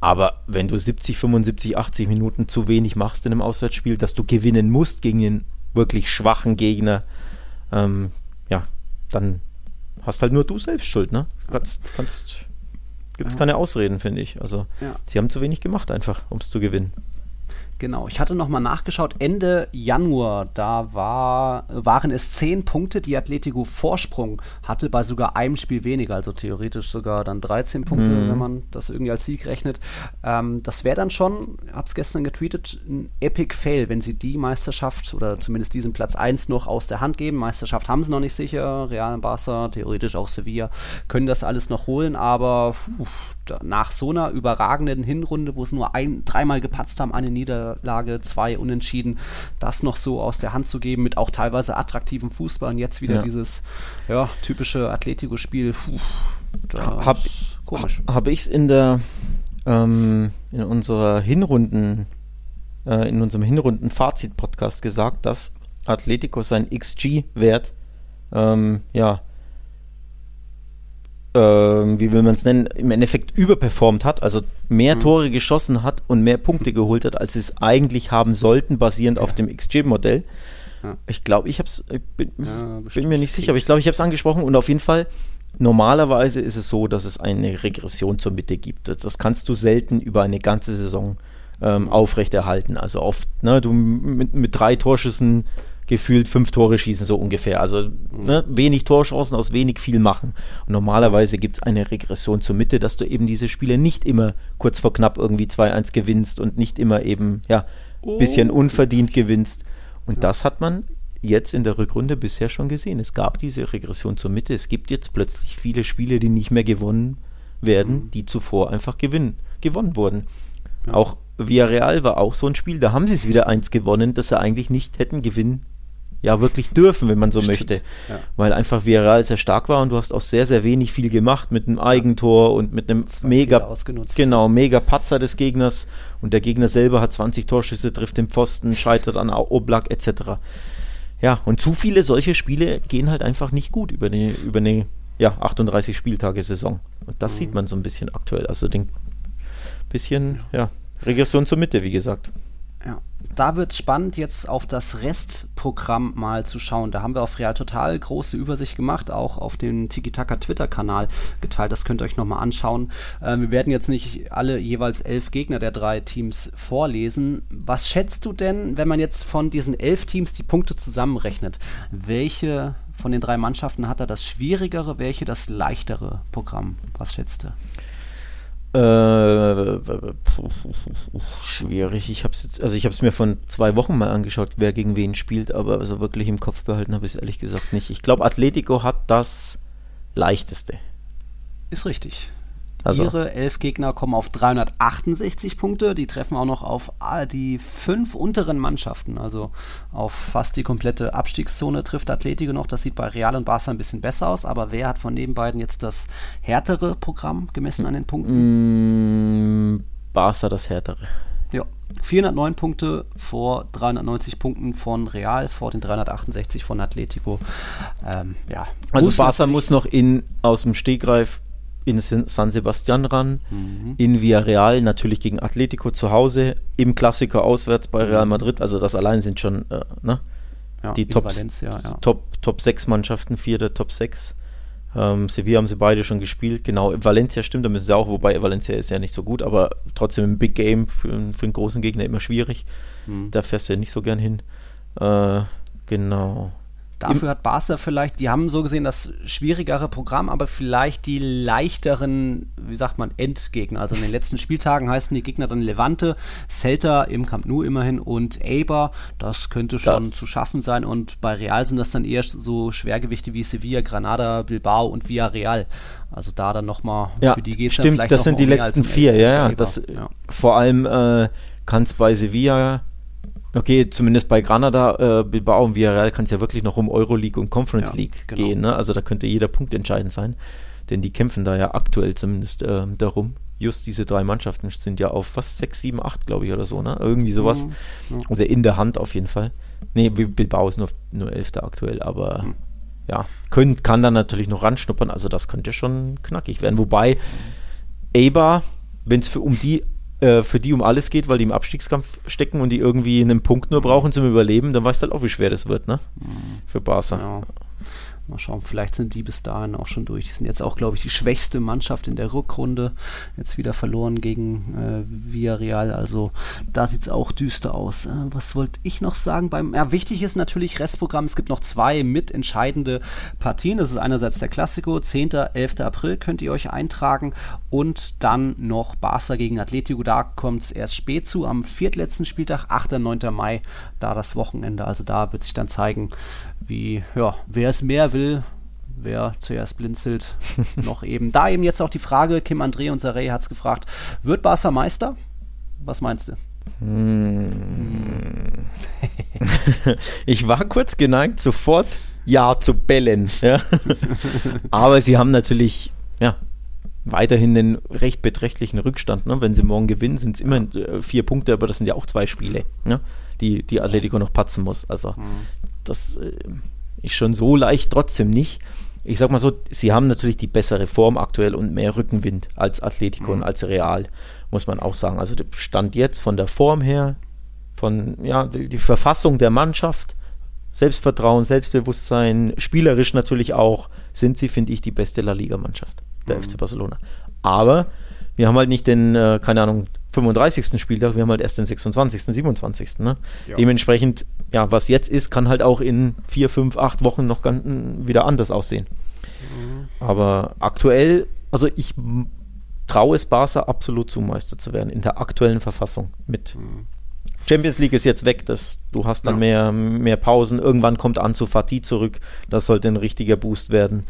Aber wenn du 70, 75, 80 Minuten zu wenig machst in einem Auswärtsspiel, dass du gewinnen musst gegen einen wirklich schwachen Gegner, ähm, ja, dann hast halt nur du selbst Schuld, ne? Kannst, kannst, gibt es ja. keine Ausreden, finde ich. Also, ja. sie haben zu wenig gemacht einfach, um es zu gewinnen. Genau, ich hatte nochmal nachgeschaut. Ende Januar, da war, waren es zehn Punkte, die Atletico Vorsprung hatte, bei sogar einem Spiel weniger, also theoretisch sogar dann 13 Punkte, mhm. wenn man das irgendwie als Sieg rechnet. Ähm, das wäre dann schon, ich habe es gestern getweetet, ein Epic Fail, wenn sie die Meisterschaft oder zumindest diesen Platz 1 noch aus der Hand geben. Meisterschaft haben sie noch nicht sicher, Real Barca, theoretisch auch Sevilla, können das alles noch holen, aber uff, nach so einer überragenden Hinrunde, wo sie nur ein, dreimal gepatzt haben, eine Niederlage, zwei Unentschieden, das noch so aus der Hand zu geben mit auch teilweise attraktivem Fußball und jetzt wieder ja. dieses ja, typische Atletico-Spiel. Habe hab ich es in der ähm, in unserer Hinrunden äh, in unserem Hinrunden-Fazit-Podcast gesagt, dass Atletico sein XG-Wert ähm, ja äh, wie will man es nennen, im Endeffekt überperformt hat, also mehr mhm. Tore geschossen hat und mehr Punkte geholt hat, als sie es eigentlich haben sollten, basierend ja. auf dem XG-Modell. Ja. Ich glaube, ich habe es, bin, ja, bin, mir nicht sicher, aber ich glaube, ich habe es angesprochen und auf jeden Fall, normalerweise ist es so, dass es eine Regression zur Mitte gibt. Das, das kannst du selten über eine ganze Saison ähm, aufrechterhalten. Also oft, ne, du mit, mit drei Torschüssen gefühlt fünf Tore schießen, so ungefähr. Also ne, wenig Torchancen aus wenig viel machen. Und normalerweise gibt es eine Regression zur Mitte, dass du eben diese Spiele nicht immer kurz vor knapp irgendwie 2-1 gewinnst und nicht immer eben, ja, Oh. bisschen unverdient gewinnst. Und das hat man jetzt in der Rückrunde bisher schon gesehen. Es gab diese Regression zur Mitte. Es gibt jetzt plötzlich viele Spiele, die nicht mehr gewonnen werden, die zuvor einfach gewinnen, gewonnen wurden. Auch Villarreal war auch so ein Spiel, da haben sie es wieder eins gewonnen, das sie eigentlich nicht hätten gewinnen, ja wirklich dürfen, wenn man so Stimmt, möchte. ja. Weil einfach Villarreal sehr stark war und du hast auch sehr, sehr wenig viel gemacht mit einem Eigentor und mit einem mega, ausgenutzt. genau, mega Patzer des Gegners und der Gegner selber hat 20 Torschüsse, trifft den Pfosten, scheitert an Oblak etc. Ja, und zu viele solche Spiele gehen halt einfach nicht gut über eine, über eine ja, 38 Spieltage Saison. Und das sieht man so ein bisschen aktuell. Also den bisschen, ja, Regression zur Mitte, wie gesagt. Ja, da wird es spannend, jetzt auf das Restprogramm mal zu schauen. Da haben wir auf Real Total große Übersicht gemacht, auch auf dem Tiki-Taka Twitter-Kanal geteilt. Das könnt ihr euch nochmal anschauen. Äh, wir werden jetzt nicht alle jeweils elf Gegner der drei Teams vorlesen. Was schätzt du denn, wenn man jetzt von diesen elf Teams die Punkte zusammenrechnet? Welche von den drei Mannschaften hat da das schwierigere, welche das leichtere Programm? Was schätzt du? Äh, schwierig. Ich habe es jetzt, also ich habe es mir von zwei Wochen mal angeschaut, wer gegen wen spielt, aber so wirklich im Kopf behalten habe ich es ehrlich gesagt nicht. Ich glaube, Atletico hat das leichteste. Ist richtig. Also- Ihre elf Gegner kommen auf 368 Punkte. Die treffen auch noch auf ah, die fünf unteren Mannschaften. Also auf fast die komplette Abstiegszone trifft Atletico noch. Das sieht bei Real und Barca ein bisschen besser aus. Aber wer hat von den beiden jetzt das härtere Programm gemessen an den Punkten? Mm, Barca das härtere. Ja. 409 Punkte vor 390 Punkten von Real, vor den 368 von Atletico. Ähm, ja. Also Barca muss noch in aus dem Stegreif in San Sebastian ran, Mhm. in Villarreal natürlich gegen Atletico zu Hause, im Klassiker auswärts bei Real Madrid, also das allein sind schon äh, ne? ja, die Top, Valencia, ja. Top, Top 6 Mannschaften, vier der Top 6. Ähm, Sevilla haben sie beide schon gespielt, genau. Valencia stimmt, da müssen sie auch, wobei Valencia ist ja nicht so gut, aber trotzdem ein Big Game für, für einen großen Gegner immer schwierig. Mhm. Da fährst du ja nicht so gern hin. Äh, genau. Dafür hat Barca vielleicht, die haben so gesehen das schwierigere Programm, aber vielleicht die leichteren, wie sagt man, Endgegner. Also in den letzten Spieltagen heißen die Gegner dann Levante, Celta im Camp Nou immerhin und Eibar. Das könnte schon Das- zu schaffen sein. Und bei Real sind das dann eher so Schwergewichte wie Sevilla, Granada, Bilbao und Villarreal. Also da dann nochmal Ja, für die geht's dann stimmt, das sind die letzten vier, ja. Das, ja. Vor allem äh, kann es bei Sevilla, okay, zumindest bei Granada, äh, Bilbao und Villarreal kann es ja wirklich noch um Euroleague und Conference Ja, League genau. gehen. Ne? Also da könnte jeder Punkt entscheidend sein, denn die kämpfen da ja aktuell zumindest ähm, darum. Just diese drei Mannschaften sind ja auf was, 6, 7, 8, glaube ich, oder so, ne? Irgendwie sowas. Mhm, ja. Oder in der Hand auf jeden Fall. Nee, Bil- Bilbao ist nur, nur Elfter aktuell, aber Mhm. ja, können, kann dann natürlich noch ranschnuppern, also das könnte schon knackig werden. Wobei Eibar, wenn es für um die äh, für die um alles geht, weil die im Abstiegskampf stecken und die irgendwie einen Punkt nur brauchen zum Überleben, dann weißt du halt auch, wie schwer das wird, ne? Für Barca. Ja. Mal schauen, vielleicht sind die bis dahin auch schon durch. Die sind jetzt auch, glaube ich, die schwächste Mannschaft in der Rückrunde. Jetzt wieder verloren gegen äh, Villarreal. Also da sieht es auch düster aus. Äh, was wollte ich noch sagen? Beim, ja, wichtig ist natürlich Restprogramm. Es gibt noch zwei mitentscheidende Partien. Das ist einerseits der Klassiko, 10. 11. April könnt ihr euch eintragen. Und dann noch Barca gegen Atletico. Da kommt es erst spät zu, am viertletzten Spieltag, 8. 9. Mai, da das Wochenende. Also da wird sich dann zeigen, wie, ja, wer es mehr will, wer zuerst blinzelt, noch eben. Da eben jetzt auch die Frage, Kim André und Sarey hat es gefragt, wird Barca Meister? Was meinst du? Ich war kurz geneigt, sofort Ja zu bellen. Ja. Aber sie haben natürlich, ja, weiterhin einen recht beträchtlichen Rückstand. Ne? Wenn sie morgen gewinnen, sind es immer äh, vier Punkte, aber das sind ja auch zwei Spiele, ne? die, die Atletico noch patzen muss. Also das äh, ist schon so leicht trotzdem nicht. Ich sag mal so, sie haben natürlich die bessere Form aktuell und mehr Rückenwind als Atletico und als Real, muss man auch sagen. Also der Stand jetzt von der Form her, von ja, die, die Verfassung der Mannschaft, Selbstvertrauen, Selbstbewusstsein, spielerisch natürlich auch, sind sie, finde ich, die beste La Liga-Mannschaft, der FC Barcelona. Aber wir haben halt nicht den, äh, keine Ahnung, 35. Spieltag, wir haben halt erst den 26., 27. Ne? Ja. Dementsprechend, ja, was jetzt ist, kann halt auch in vier, fünf, acht Wochen noch ganz, wieder anders aussehen. Mhm. Aber aktuell, also ich traue es Barca absolut zu, Meister zu werden, in der aktuellen Verfassung mit. Mhm. Champions League ist jetzt weg, das, du hast dann ja. mehr, mehr Pausen, irgendwann kommt Ansu Fati zurück, das sollte ein richtiger Boost werden.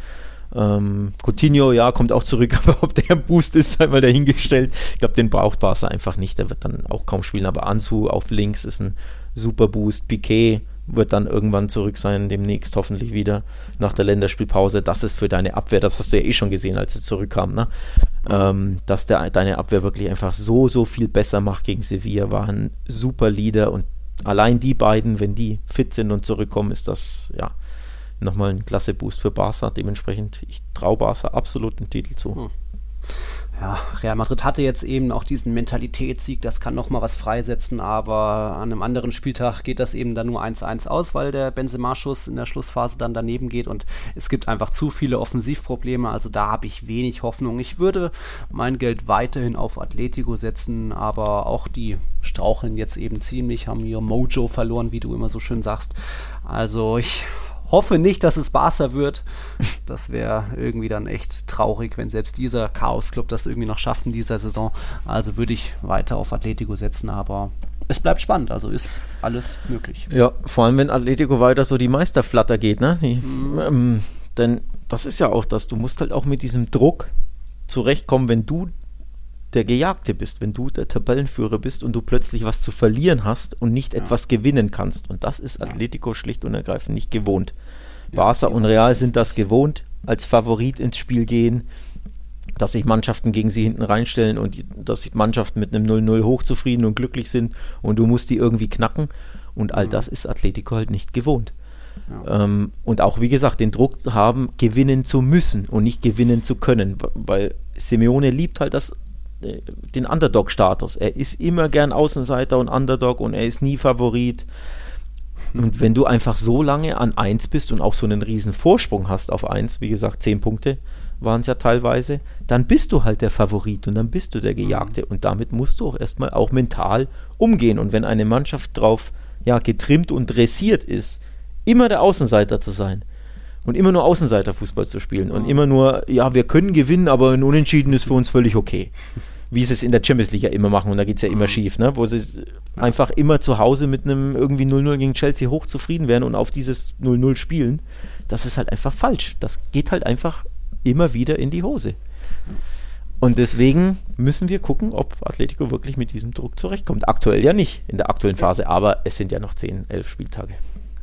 Ähm, Coutinho, ja, kommt auch zurück, aber ob der Boost ist, sei mal dahingestellt. Ich glaube, den braucht Barca einfach nicht, der wird dann auch kaum spielen, aber Ansu auf links ist ein super Boost. Piquet wird dann irgendwann zurück sein, demnächst hoffentlich wieder nach der Länderspielpause. Das ist für deine Abwehr, das hast du ja eh schon gesehen, als er zurückkam, ne? Ähm, dass der, deine Abwehr wirklich einfach so, so viel besser macht gegen Sevilla, war ein super Leader und allein die beiden, wenn die fit sind und zurückkommen, ist das, ja, nochmal ein klasse Boost für Barca. Dementsprechend, ich traue Barca absolut den Titel zu. Hm. Ja, Real Madrid hatte jetzt eben auch diesen Mentalitätssieg, das kann nochmal was freisetzen, aber an einem anderen Spieltag geht das eben dann nur 1-1 aus, weil der Benzema-Schuss in der Schlussphase dann daneben geht und es gibt einfach zu viele Offensivprobleme, also da habe ich wenig Hoffnung. Ich würde mein Geld weiterhin auf Atletico setzen, aber auch die straucheln jetzt eben ziemlich, haben ihr Mojo verloren, wie du immer so schön sagst. Also ich hoffe nicht, dass es Barca wird. Das wäre irgendwie dann echt traurig, wenn selbst dieser Chaos-Club das irgendwie noch schafft in dieser Saison. Also würde ich weiter auf Atletico setzen, aber es bleibt spannend, also ist alles möglich. Ja, vor allem wenn Atletico weiter so die Meisterflatter geht, ne? Die, mhm. ähm, denn das ist ja auch das, du musst halt auch mit diesem Druck zurechtkommen, wenn du der Gejagte bist, wenn du der Tabellenführer bist und du plötzlich was zu verlieren hast und nicht ja. etwas gewinnen kannst. Und das ist Atletico schlicht und ergreifend nicht gewohnt. Barca und Real sind das gewohnt, als Favorit ins Spiel gehen, dass sich Mannschaften gegen sie hinten reinstellen und dass sich Mannschaften mit einem 0-0 hochzufrieden und glücklich sind und du musst die irgendwie knacken. Und all das ist Atletico halt nicht gewohnt. Ja. Ähm, und auch, wie gesagt, den Druck haben, gewinnen zu müssen und nicht gewinnen zu können, weil Simeone liebt halt das den Underdog-Status. Er ist immer gern Außenseiter und Underdog und er ist nie Favorit. Und wenn du einfach so lange an 1 bist und auch so einen riesen Vorsprung hast auf 1, wie gesagt, 10 Punkte waren es ja teilweise, dann bist du halt der Favorit und dann bist du der Gejagte. Und damit musst du auch erstmal auch mental umgehen. Und wenn eine Mannschaft drauf ja, getrimmt und dressiert ist, immer der Außenseiter zu sein, und immer nur Außenseiterfußball zu spielen und immer nur, ja, wir können gewinnen, aber ein Unentschieden ist für uns völlig okay wie sie es in der Champions League ja immer machen und da geht es ja immer mhm. schief, ne? wo sie einfach immer zu Hause mit einem irgendwie 0-0 gegen Chelsea hochzufrieden wären und auf dieses 0-0 spielen, das ist halt einfach falsch. Das geht halt einfach immer wieder in die Hose. Und deswegen müssen wir gucken, ob Atletico wirklich mit diesem Druck zurechtkommt. Aktuell ja nicht, in der aktuellen Phase, aber es sind ja noch 10, 11 Spieltage.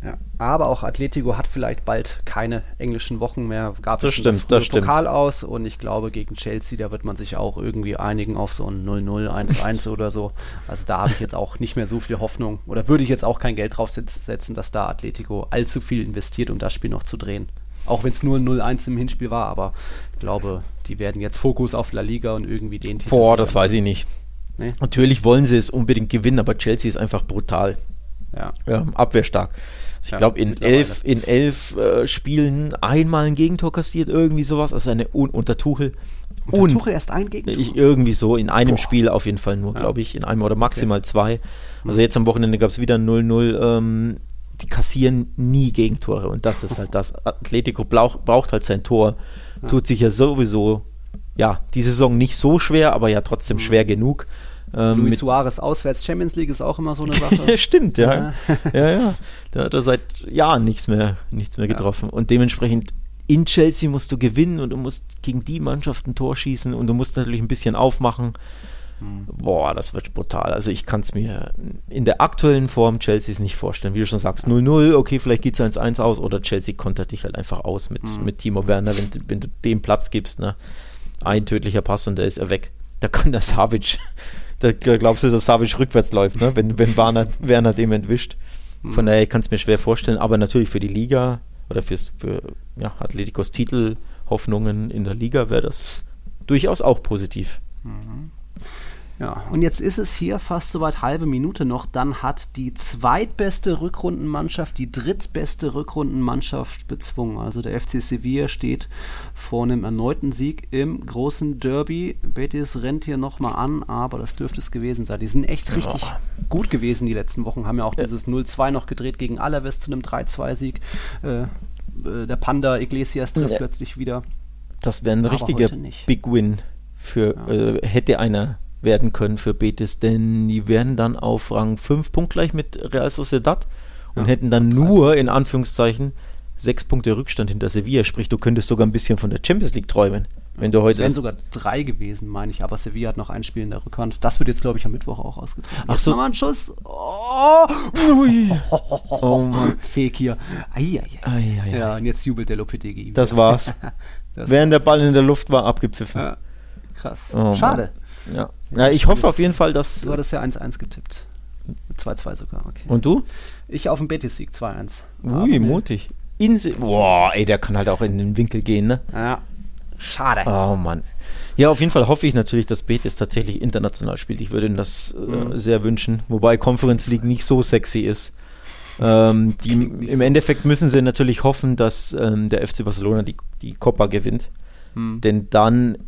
Ja. Aber auch Atletico hat vielleicht bald keine englischen Wochen mehr. Gab das stimmt, das, das Pokal stimmt. aus und ich glaube gegen Chelsea, da wird man sich auch irgendwie einigen auf so ein 0-0, 1-1 oder so. Also da habe ich jetzt auch nicht mehr so viel Hoffnung oder würde ich jetzt auch kein Geld drauf setzen, dass da Atletico allzu viel investiert, um das Spiel noch zu drehen. Auch wenn es nur 0-1 im Hinspiel war, aber ich glaube, die werden jetzt Fokus auf La Liga und irgendwie den Titel. Boah, das weiß ich nicht. Nee? Natürlich wollen sie es unbedingt gewinnen, aber Chelsea ist einfach brutal. Ja. ja abwehrstark. Also ich ja, glaube, in elf, in elf äh, Spielen einmal ein Gegentor kassiert, irgendwie sowas. Also eine un unter Tuchel. Unter und Tuchel erst ein Gegentor? Ich, irgendwie so, in einem Boah. Spiel auf jeden Fall nur, ja. glaube ich. In einem oder maximal okay. zwei. Also mhm. jetzt am Wochenende gab es wieder 0-0. Ähm, die kassieren nie Gegentore. Und das ist halt das. Atletico braucht, braucht halt sein Tor. Ja. Tut sich ja sowieso, ja, die Saison nicht so schwer, aber ja trotzdem mhm. schwer genug. Ähm, Luis Suarez auswärts Champions League ist auch immer so eine Sache. Stimmt, ja. ja, ja. Da hat er seit Jahren nichts mehr, nichts mehr getroffen. Ja. Und dementsprechend in Chelsea musst du gewinnen und du musst gegen die Mannschaft ein Tor schießen und du musst natürlich ein bisschen aufmachen. Hm. Boah, das wird brutal. Also ich kann es mir in der aktuellen Form Chelseas nicht vorstellen. Wie du schon sagst, 0-0, okay, vielleicht geht es 1-1 aus oder Chelsea kontert dich halt einfach aus mit, hm. mit Timo Werner, wenn, wenn du dem Platz gibst. Ne? Ein tödlicher Pass und der ist er weg. Da kann der Savic da glaubst du, dass Savic rückwärts läuft, ne? wenn, wenn Werner, Werner dem entwischt. Von mhm. daher kann es mir schwer vorstellen, aber natürlich für die Liga oder fürs, für ja, Atleticos Titelhoffnungen in der Liga wäre das durchaus auch positiv. Mhm. Ja, und jetzt ist es hier fast soweit halbe Minute noch. Dann hat die zweitbeste Rückrundenmannschaft die drittbeste Rückrundenmannschaft bezwungen. Also der FC Sevilla steht vor einem erneuten Sieg im großen Derby. Betis rennt hier nochmal an, aber das dürfte es gewesen sein. Die sind echt richtig ja. gut gewesen die letzten Wochen. Haben ja auch dieses 0-2 noch gedreht gegen Alaves zu einem 3-2-Sieg. Äh, äh, der Panda Iglesias trifft ja. plötzlich wieder. Das wäre ein richtiger Big Win für ja. äh, hätte einer werden können für Betis, denn die werden dann auf Rang 5 punktgleich mit Real Sociedad und ja, hätten dann nur in Anführungszeichen sechs Punkte Rückstand hinter Sevilla. Sprich, du könntest sogar ein bisschen von der Champions League träumen, wenn du heute. Es wären sogar drei gewesen, meine ich, aber Sevilla hat noch ein Spiel in der Rückhand. Das wird jetzt, glaube ich, am Mittwoch auch ausgetragen. Ach so. Nochmal ein Schuss. Oh, ui. oh Mann. Fake hier. Ai, ai, ai. Ja, und jetzt jubelt der Lopetegui. Das war's. das Während der Ball in der Luft war, abgepfiffen. Ja. Krass. Oh, Schade. Ja. ja, ich hoffe auf jeden Fall, dass. Du hattest ja 1-1 getippt. 2-2 sogar, okay. Und du? Ich auf den Betis-Sieg 2-1. Ui, mutig. Insel. Boah, ey, der kann halt auch in den Winkel gehen, ne? Ja. Schade. Oh Mann. Ja, auf jeden Fall hoffe ich natürlich, dass Betis tatsächlich international spielt. Ich würde ihm das äh, mhm. sehr wünschen. Wobei Conference League nicht so sexy ist. Ähm, die, Im. Endeffekt müssen sie natürlich hoffen, dass ähm, der FC Barcelona die, die Copa gewinnt. Mhm. Denn dann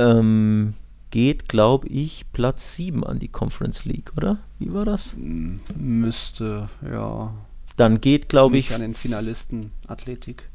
ähm, geht, glaube ich, Platz 7 an die Conference League, oder? Wie war das? Müsste, ja. Dann geht, glaube ich. an den Finalisten Athletik.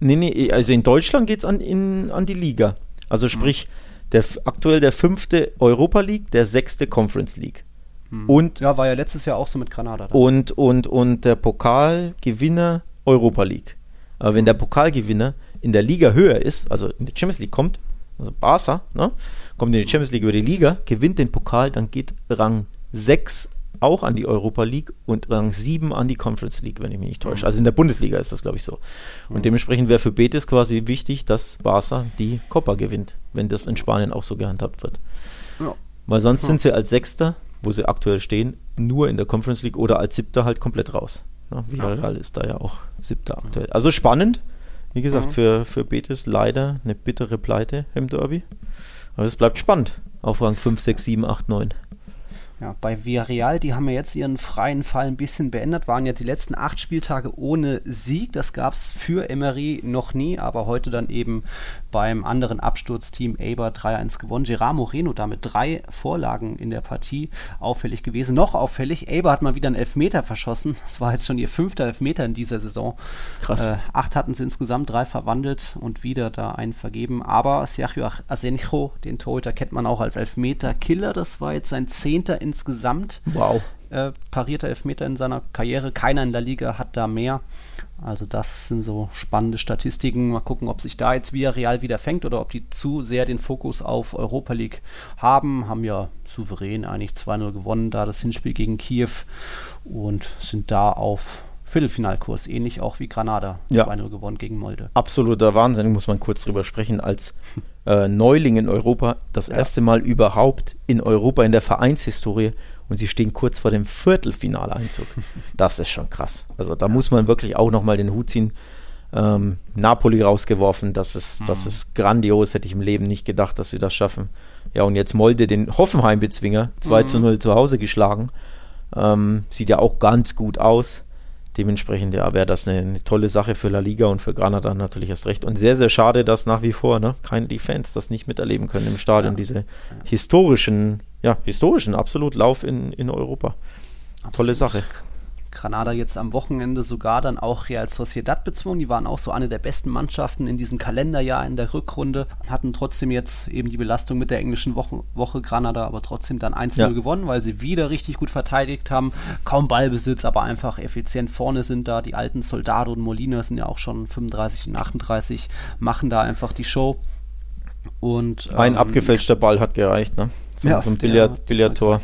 Nee, nee, also in Deutschland geht es an, an die Liga. Also sprich, mhm. der, aktuell der fünfte Europa League, der sechste Conference League. Mhm. Und, ja, war ja letztes Jahr auch so mit Granada. Dann. Und, und, und der Pokalgewinner Europa League. Aber wenn der Pokalgewinner in der Liga höher ist, also in die Champions League kommt, also Barca, ne, kommt in die Champions League über die Liga, gewinnt den Pokal, dann geht Rang 6 auch an die Europa League und Rang 7 an die Conference League, wenn ich mich nicht täusche. Also in der Bundesliga ist das, glaube ich, so. Und dementsprechend wäre für Betis quasi wichtig, dass Barca die Copa gewinnt, wenn das in Spanien auch so gehandhabt wird. Ja. Weil sonst ja. sind sie als Sechster, wo sie aktuell stehen, nur in der Conference League oder als Siebter halt komplett raus. Ja, Villarreal ist da ja auch Siebter aktuell. Also spannend. Wie gesagt, mhm. für, für Betis leider eine bittere Pleite im Derby. Aber es bleibt spannend auf Rang 5, 6, 7, 8, 9. Ja, bei Villarreal, die haben ja jetzt ihren freien Fall ein bisschen beendet, waren ja die letzten acht Spieltage ohne Sieg. Das gab es für Emery noch nie, aber heute dann eben beim anderen Absturzteam Eber 3-1 gewonnen. Gerard Moreno damit drei Vorlagen in der Partie auffällig gewesen. Noch auffällig, Eber hat mal wieder einen Elfmeter verschossen. Das war jetzt schon ihr fünfter Elfmeter in dieser Saison. Krass. Äh, acht hatten sie insgesamt, drei verwandelt und wieder da einen vergeben. Aber Sergio Asenjo, den Torhüter, kennt man auch als Elfmeter-Killer. Das war jetzt sein zehnter in insgesamt. Wow. Äh, parierte Elfmeter in seiner Karriere. Keiner in der Liga hat da mehr. Also das sind so spannende Statistiken. Mal gucken, ob sich da jetzt Villarreal wieder fängt oder ob die zu sehr den Fokus auf Europa League haben. Haben ja souverän eigentlich 2-0 gewonnen, da das Hinspiel gegen Kiew und sind da auf Viertelfinalkurs, ähnlich auch wie Granada. Ja. 2-0 gewonnen gegen Molde. Absoluter Wahnsinn, muss man kurz drüber sprechen. Als äh, Neuling in Europa, das ja. erste Mal überhaupt in Europa in der Vereinshistorie und sie stehen kurz vor dem Viertelfinaleinzug. Das ist schon krass. Also da muss man wirklich auch nochmal den Hut ziehen. Ähm, Napoli rausgeworfen, das ist, mhm. das ist grandios, hätte ich im Leben nicht gedacht, dass sie das schaffen. Ja, und jetzt Molde den Hoffenheim-Bezwinger 2 mhm. zu 0 zu Hause geschlagen. Ähm, sieht ja auch ganz gut aus. Dementsprechend ja, wäre das eine, eine, tolle Sache für La Liga und für Granada natürlich erst recht. Und sehr, sehr schade, dass nach wie vor ne, keine die Fans das nicht miterleben können im Stadion, ja. diese historischen, ja, historischen absolut Lauf in, in Europa. Absolut. Tolle Sache. Granada jetzt am Wochenende sogar dann auch Real Sociedad bezwungen. Die waren auch so eine der besten Mannschaften in diesem Kalenderjahr in der Rückrunde, hatten trotzdem jetzt eben die Belastung mit der englischen Woche, Woche Granada, aber trotzdem dann 1-0 ja. gewonnen, weil sie wieder richtig gut verteidigt haben. Kaum Ballbesitz, aber einfach effizient vorne sind da. Die alten Soldado und Molina sind ja auch schon 35 und 38, machen da einfach die Show. Und, ähm, Ein abgefälschter Ball hat gereicht, ne? Zum, ja, zum Billard, Billardtor.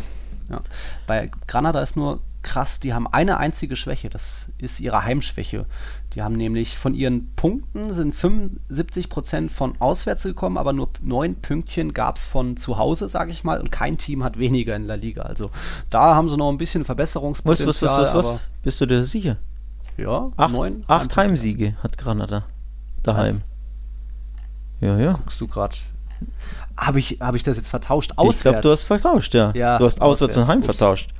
Ja. Bei Granada ist nur krass, die haben eine einzige Schwäche, das ist ihre Heimschwäche. Die haben nämlich von ihren Punkten sind 75 Prozent von auswärts gekommen, aber nur neun Pünktchen gab es von zu Hause, sage ich mal, und kein Team hat weniger in der Liga. Also da haben sie noch ein bisschen Verbesserungspotenzial. Was, was, was, was, was? Bist du dir sicher? Ja, acht, neun. Acht Heimsiege hat Granada daheim. Was? Ja, ja. Guckst du gerade Habe ich, hab ich das jetzt vertauscht? Auswärts. Ich glaube, du hast vertauscht, ja. Ja, du hast auswärts, auswärts. und heim Ups. vertauscht.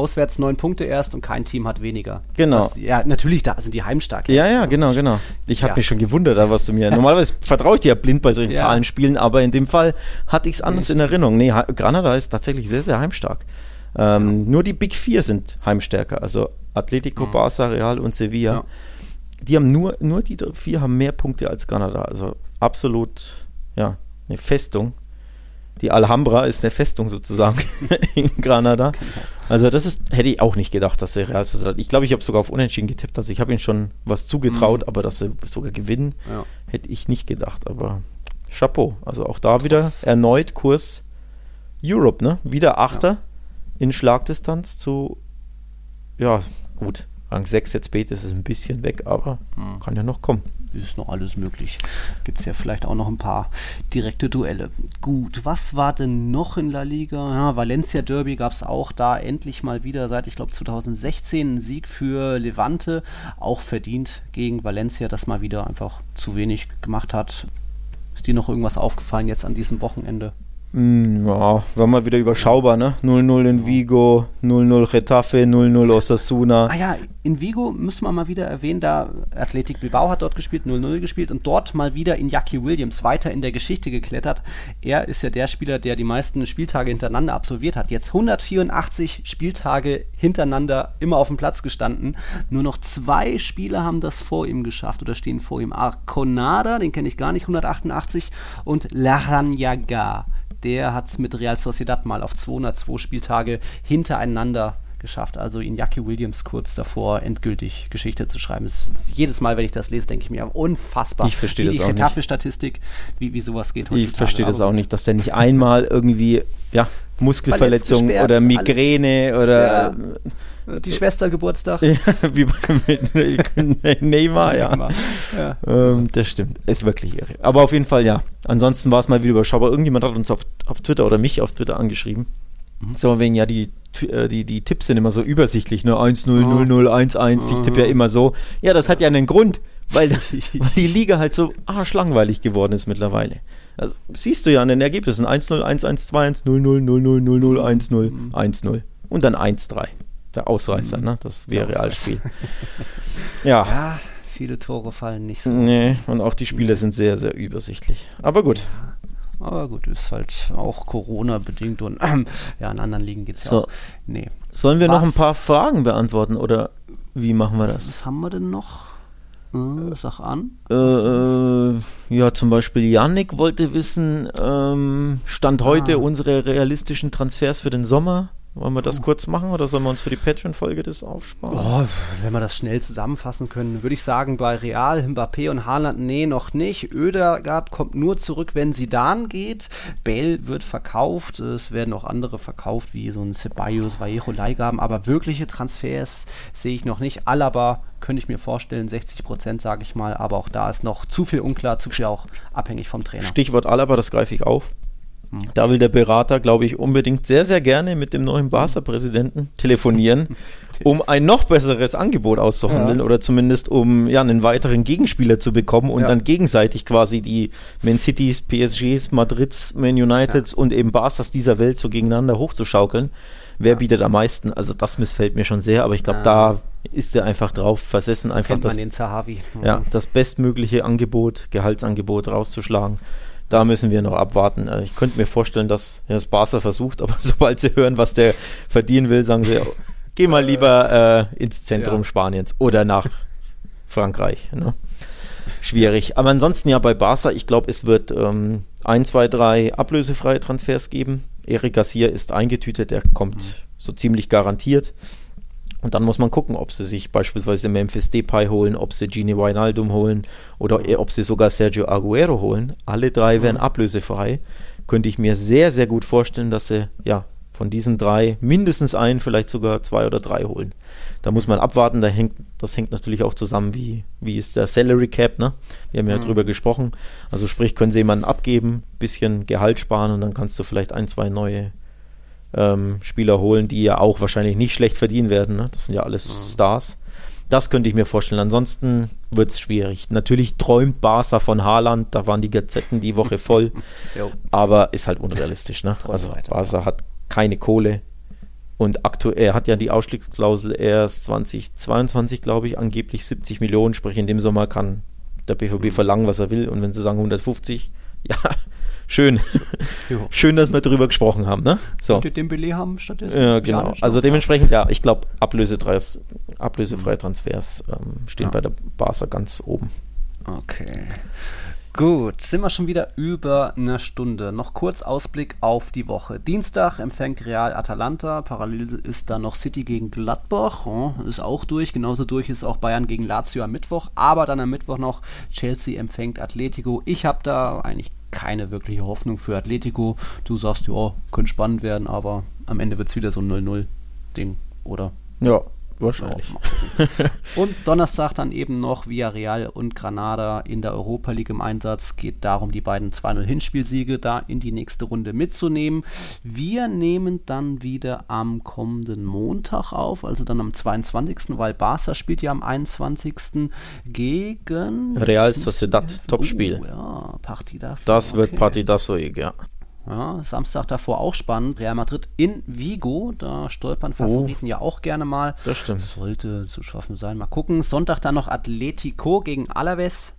Auswärts neun Punkte erst und kein Team hat weniger. Genau. Das, ja, natürlich, da sind die heimstark. Ja, ja, genau, genau. Ich habe Ja. mich schon gewundert, da was du mir. Normalerweise vertraue ich dir ja blind bei solchen Ja. Zahlenspielen, aber in dem Fall hatte ich es anders Nee, in Erinnerung. Nee, Granada ist tatsächlich sehr, sehr heimstark. Ähm, Nur die Big Vier sind heimstärker, also Atletico, Mhm. Barca, Real und Sevilla. Ja. Die haben nur, nur die vier haben mehr Punkte als Granada. Also absolut, ja, eine Festung. Die Alhambra ist eine Festung sozusagen in Granada. Also das ist, hätte ich auch nicht gedacht, dass der Real Sociedad, ich glaube, ich habe sogar auf Unentschieden getippt, also ich habe ihnen schon was zugetraut, Mhm. aber dass sie sogar gewinnen, Ja. hätte ich nicht gedacht, aber Chapeau. Also auch da wieder Trotz- erneut Kurs Europe, ne? Wieder Achter in Schlagdistanz zu, ja, gut, Rang 6 jetzt spät ist es ein bisschen weg, aber Mhm. kann ja noch kommen. ist noch alles möglich. Gibt es ja vielleicht auch noch ein paar direkte Duelle. Gut, was war denn noch in La Liga? Ja, Valencia Derby gab es auch da endlich mal wieder seit, ich glaube, 2016 ein Sieg für Levante. Auch verdient gegen Valencia, das mal wieder einfach zu wenig gemacht hat. Ist dir noch irgendwas aufgefallen jetzt an diesem Wochenende? Mm, Ja, war mal wieder überschaubar, ne? 0-0 in Vigo, 0-0 Getafe, 0-0 Osasuna. Ah ja, in Vigo müssen wir mal wieder erwähnen, da Athletic Bilbao hat dort gespielt, 0-0 gespielt und dort mal wieder Iñaki Williams weiter in der Geschichte geklettert. Er ist ja der Spieler, der die meisten Spieltage hintereinander absolviert hat. Jetzt 184 Spieltage hintereinander immer auf dem Platz gestanden. Nur noch zwei Spieler haben das vor ihm geschafft oder stehen vor ihm. Arconada, den kenne ich gar nicht, 188 und Larrañaga. Der hat es mit Real Sociedad mal auf 202 Spieltage hintereinander geschafft. Also Iñaki Williams kurz davor, endgültig Geschichte zu schreiben. Ist, jedes Mal, wenn ich das lese, denke ich mir, unfassbar. Ich verstehe das auch nicht. Getafe-Statistik, wie, wie sowas geht Ich verstehe das auch nicht, dass der nicht einmal irgendwie, ja, Muskelverletzung oder alles. Migräne oder Die Schwester Geburtstag. ja, wie bei Neymar, ja. Ja. Ähm, das stimmt. Ist wirklich irre. Aber auf jeden Fall, ja. Ansonsten war es mal wieder überschaubar. Irgendjemand hat uns auf, auf Twitter oder mich auf Twitter angeschrieben. Mhm. So, wegen ja, die, äh, die, die Tipps sind immer so übersichtlich, ne? 1-0, 0-0, 1-1. Ich tippe ja immer so. Ja, das hat ja einen Grund, weil, weil die Liga halt so arschlangweilig geworden ist mittlerweile. Also, siehst du ja an den Ergebnissen. 1-0, 1-1, 2-1, 0-0, 0-0, 0-0, 1-0, 1-0. Und dann 1-3. Der Ausreißer, ne? Das wäre Der Realspiel. ja. ja, viele Tore fallen nicht so. Nee, und auch die Spiele sind sehr, sehr übersichtlich. Aber gut. Aber gut, ist halt auch Corona-bedingt und ja, in anderen Ligen geht es ja So. auch. Nee. Sollen wir noch Was? ein paar Fragen beantworten oder wie machen wir das? Was haben wir denn noch? Äh, sag an. Äh, äh, ja, zum Beispiel Yannick wollte wissen, ähm, Stand heute Ah. unsere realistischen Transfers für den Sommer. Wollen wir das kurz machen oder sollen wir uns für die Patreon-Folge das aufsparen? Oh, wenn wir das schnell zusammenfassen können, würde ich sagen, bei Real, Mbappé und Haaland, nee, noch nicht. Ödergaard kommt nur zurück, wenn Zidane geht. Bale wird verkauft. Es werden auch andere verkauft, wie so ein Ceballos, Vallejo, Leihgaben. Aber wirkliche Transfers sehe ich noch nicht. Alaba könnte ich mir vorstellen, 60 Prozent, sage ich mal. Aber auch da ist noch zu viel unklar, zu viel auch abhängig vom Trainer. Stichwort Alaba, das greife ich auf. Hm. Da will der Berater, glaube ich, unbedingt sehr, sehr gerne mit dem neuen Barca-Präsidenten telefonieren, um ein noch besseres Angebot auszuhandeln Ja. oder zumindest um ja, einen weiteren Gegenspieler zu bekommen und Ja. dann gegenseitig quasi die Man Cities, PSGs, Madrids, Man Uniteds und eben Barcas dieser Welt so gegeneinander hochzuschaukeln. Wer bietet am meisten? Also das missfällt mir schon sehr, aber ich glaube, Ja. da ist er einfach drauf versessen, einfach das den Zahavi. ja, das bestmögliche Angebot, Gehaltsangebot rauszuschlagen. Da müssen wir noch abwarten. Äh, Ich könnte mir vorstellen, dass ja, das Barca versucht, aber sobald sie hören, was der verdienen will, sagen sie, geh mal lieber äh, ins Zentrum Ja. Spaniens oder nach Frankreich. Ne? Schwierig. Aber ansonsten ja bei Barca, ich glaube, es wird ähm, ein, zwei, drei ablösefreie Transfers geben. Eric Garcia ist eingetütet, der kommt so ziemlich garantiert. Und dann muss man gucken, ob sie sich beispielsweise Memphis Depay holen, ob sie Gini Wijnaldum holen oder eh, ob sie sogar Sergio Aguero holen. Alle drei wären ablösefrei. Könnte ich mir sehr, sehr gut vorstellen, dass sie ja von diesen drei mindestens einen, vielleicht sogar zwei oder drei holen. Da muss man abwarten. Da hängt, das hängt natürlich auch zusammen, wie, wie ist der Salary Cap, ne? Wir haben ja Mhm. drüber gesprochen. Also sprich, können sie jemanden abgeben, bisschen Gehalt sparen und dann kannst du vielleicht ein, zwei neue ähm, Spieler holen, die ja auch wahrscheinlich nicht schlecht verdienen werden. Ne? Das sind ja alles Stars. Das könnte ich mir vorstellen. Ansonsten wird es schwierig. Natürlich träumt Barca von Haaland, da waren die Gazetten die Woche voll. aber ist halt unrealistisch. Ne? Also Barca hat keine Kohle. Und aktuell, er hat ja die Ausstiegsklausel erst 2022, glaube ich, angeblich 70 Millionen. Sprich, in dem Sommer kann der BVB mhm. verlangen, was er will. Und wenn sie sagen 150, ja, schön. schön, dass wir darüber gesprochen haben. Ne? So. Und den Belay haben stattdessen. Ja, genau. Also dementsprechend, ja, ich glaube, ablösefreie Transfers ähm, stehen ja. bei der Barca ganz oben. Okay. Gut, sind wir schon wieder über eine Stunde. Noch kurz Ausblick auf die Woche. Dienstag empfängt Real Atalanta. Parallel ist da noch City gegen Gladbach. Oh, ist auch durch. Genauso durch ist auch Bayern gegen Lazio am Mittwoch. Aber dann am Mittwoch noch Chelsea empfängt Atletico. Ich habe da eigentlich keine wirkliche Hoffnung für Atletico. Du sagst, ja, könnte spannend werden, aber am Ende wird es wieder so ein 0-0-Ding, oder? Ja, Wahrscheinlich. und Donnerstag dann eben noch Villarreal und Granada in der Europa League im Einsatz. Geht darum, die beiden 2-0 Hinspielsiege da in die nächste Runde mitzunehmen. Wir nehmen dann wieder am kommenden Montag auf, also dann am 22., weil Barca spielt ja am 21. gegen Real Sociedad, Topspiel. Uh, ja, Partidaso. Das wird okay. Partidaso, ja. Ja, Samstag davor auch spannend. Real Madrid in Vigo. Da stolpern Favoriten oh, ja auch gerne mal. Das stimmt. Sollte zu schaffen sein. Mal gucken. Sonntag dann noch Atletico gegen Alaves.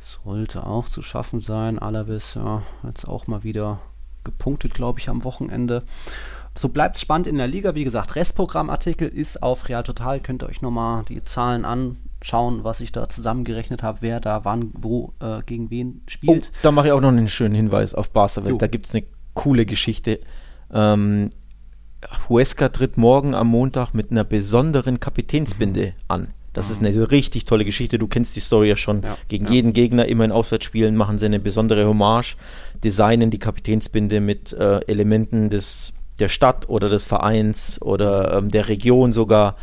Sollte auch zu schaffen sein. Alaves, ja, jetzt auch mal wieder gepunktet, glaube ich, am Wochenende. So bleibt es spannend in der Liga. Wie gesagt, Restprogrammartikel ist auf Real Total. Könnt ihr euch nochmal die Zahlen an schauen, was ich da zusammengerechnet habe, wer da wann, wo, äh, gegen wen spielt. Oh, da mache ich auch noch einen schönen Hinweis auf Barca. Da gibt es eine coole Geschichte. Ähm, Huesca tritt morgen am Montag mit einer besonderen Kapitänsbinde mhm. an. Das ist eine richtig tolle Geschichte. Du kennst die Story ja schon. Ja, Gegen ja. jeden Gegner immer in Auswärtsspielen machen sie eine besondere Hommage, designen die Kapitänsbinde mit äh, Elementen des, der Stadt oder des Vereins oder ähm, der Region sogar.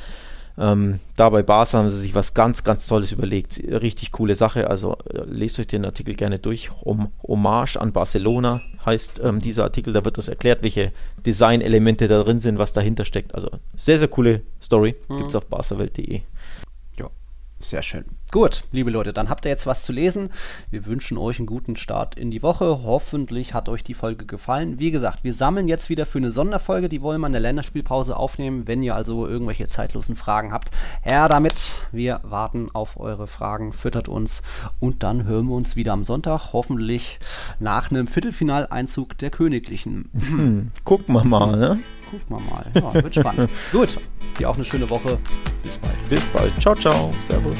Ähm, da bei Barca haben sie sich was ganz, ganz Tolles überlegt. Richtig coole Sache. Also äh, lest euch den Artikel gerne durch. Um, Hommage an Barcelona heißt ähm, dieser Artikel. Da wird das erklärt, welche Designelemente da drin sind, was dahinter steckt. Also sehr, sehr coole Story. Mhm. Gibt es auf barcawelt.de. Sehr schön. Gut, liebe Leute, dann habt ihr jetzt was zu lesen. Wir wünschen euch einen guten Start in die Woche. Hoffentlich hat euch die Folge gefallen. Wie gesagt, wir sammeln jetzt wieder für eine Sonderfolge. Die wollen wir in der Länderspielpause aufnehmen. Wenn ihr also irgendwelche zeitlosen Fragen habt, her damit. Wir warten auf eure Fragen, füttert uns und dann hören wir uns wieder am Sonntag. Hoffentlich nach einem Viertelfinaleinzug der Königlichen. Hm, gucken wir mal, ne? Gucken wir mal. Ja, wird spannend. Gut, dir auch eine schöne Woche. Bis bald. Bis bald. Ciao, ciao. Servus.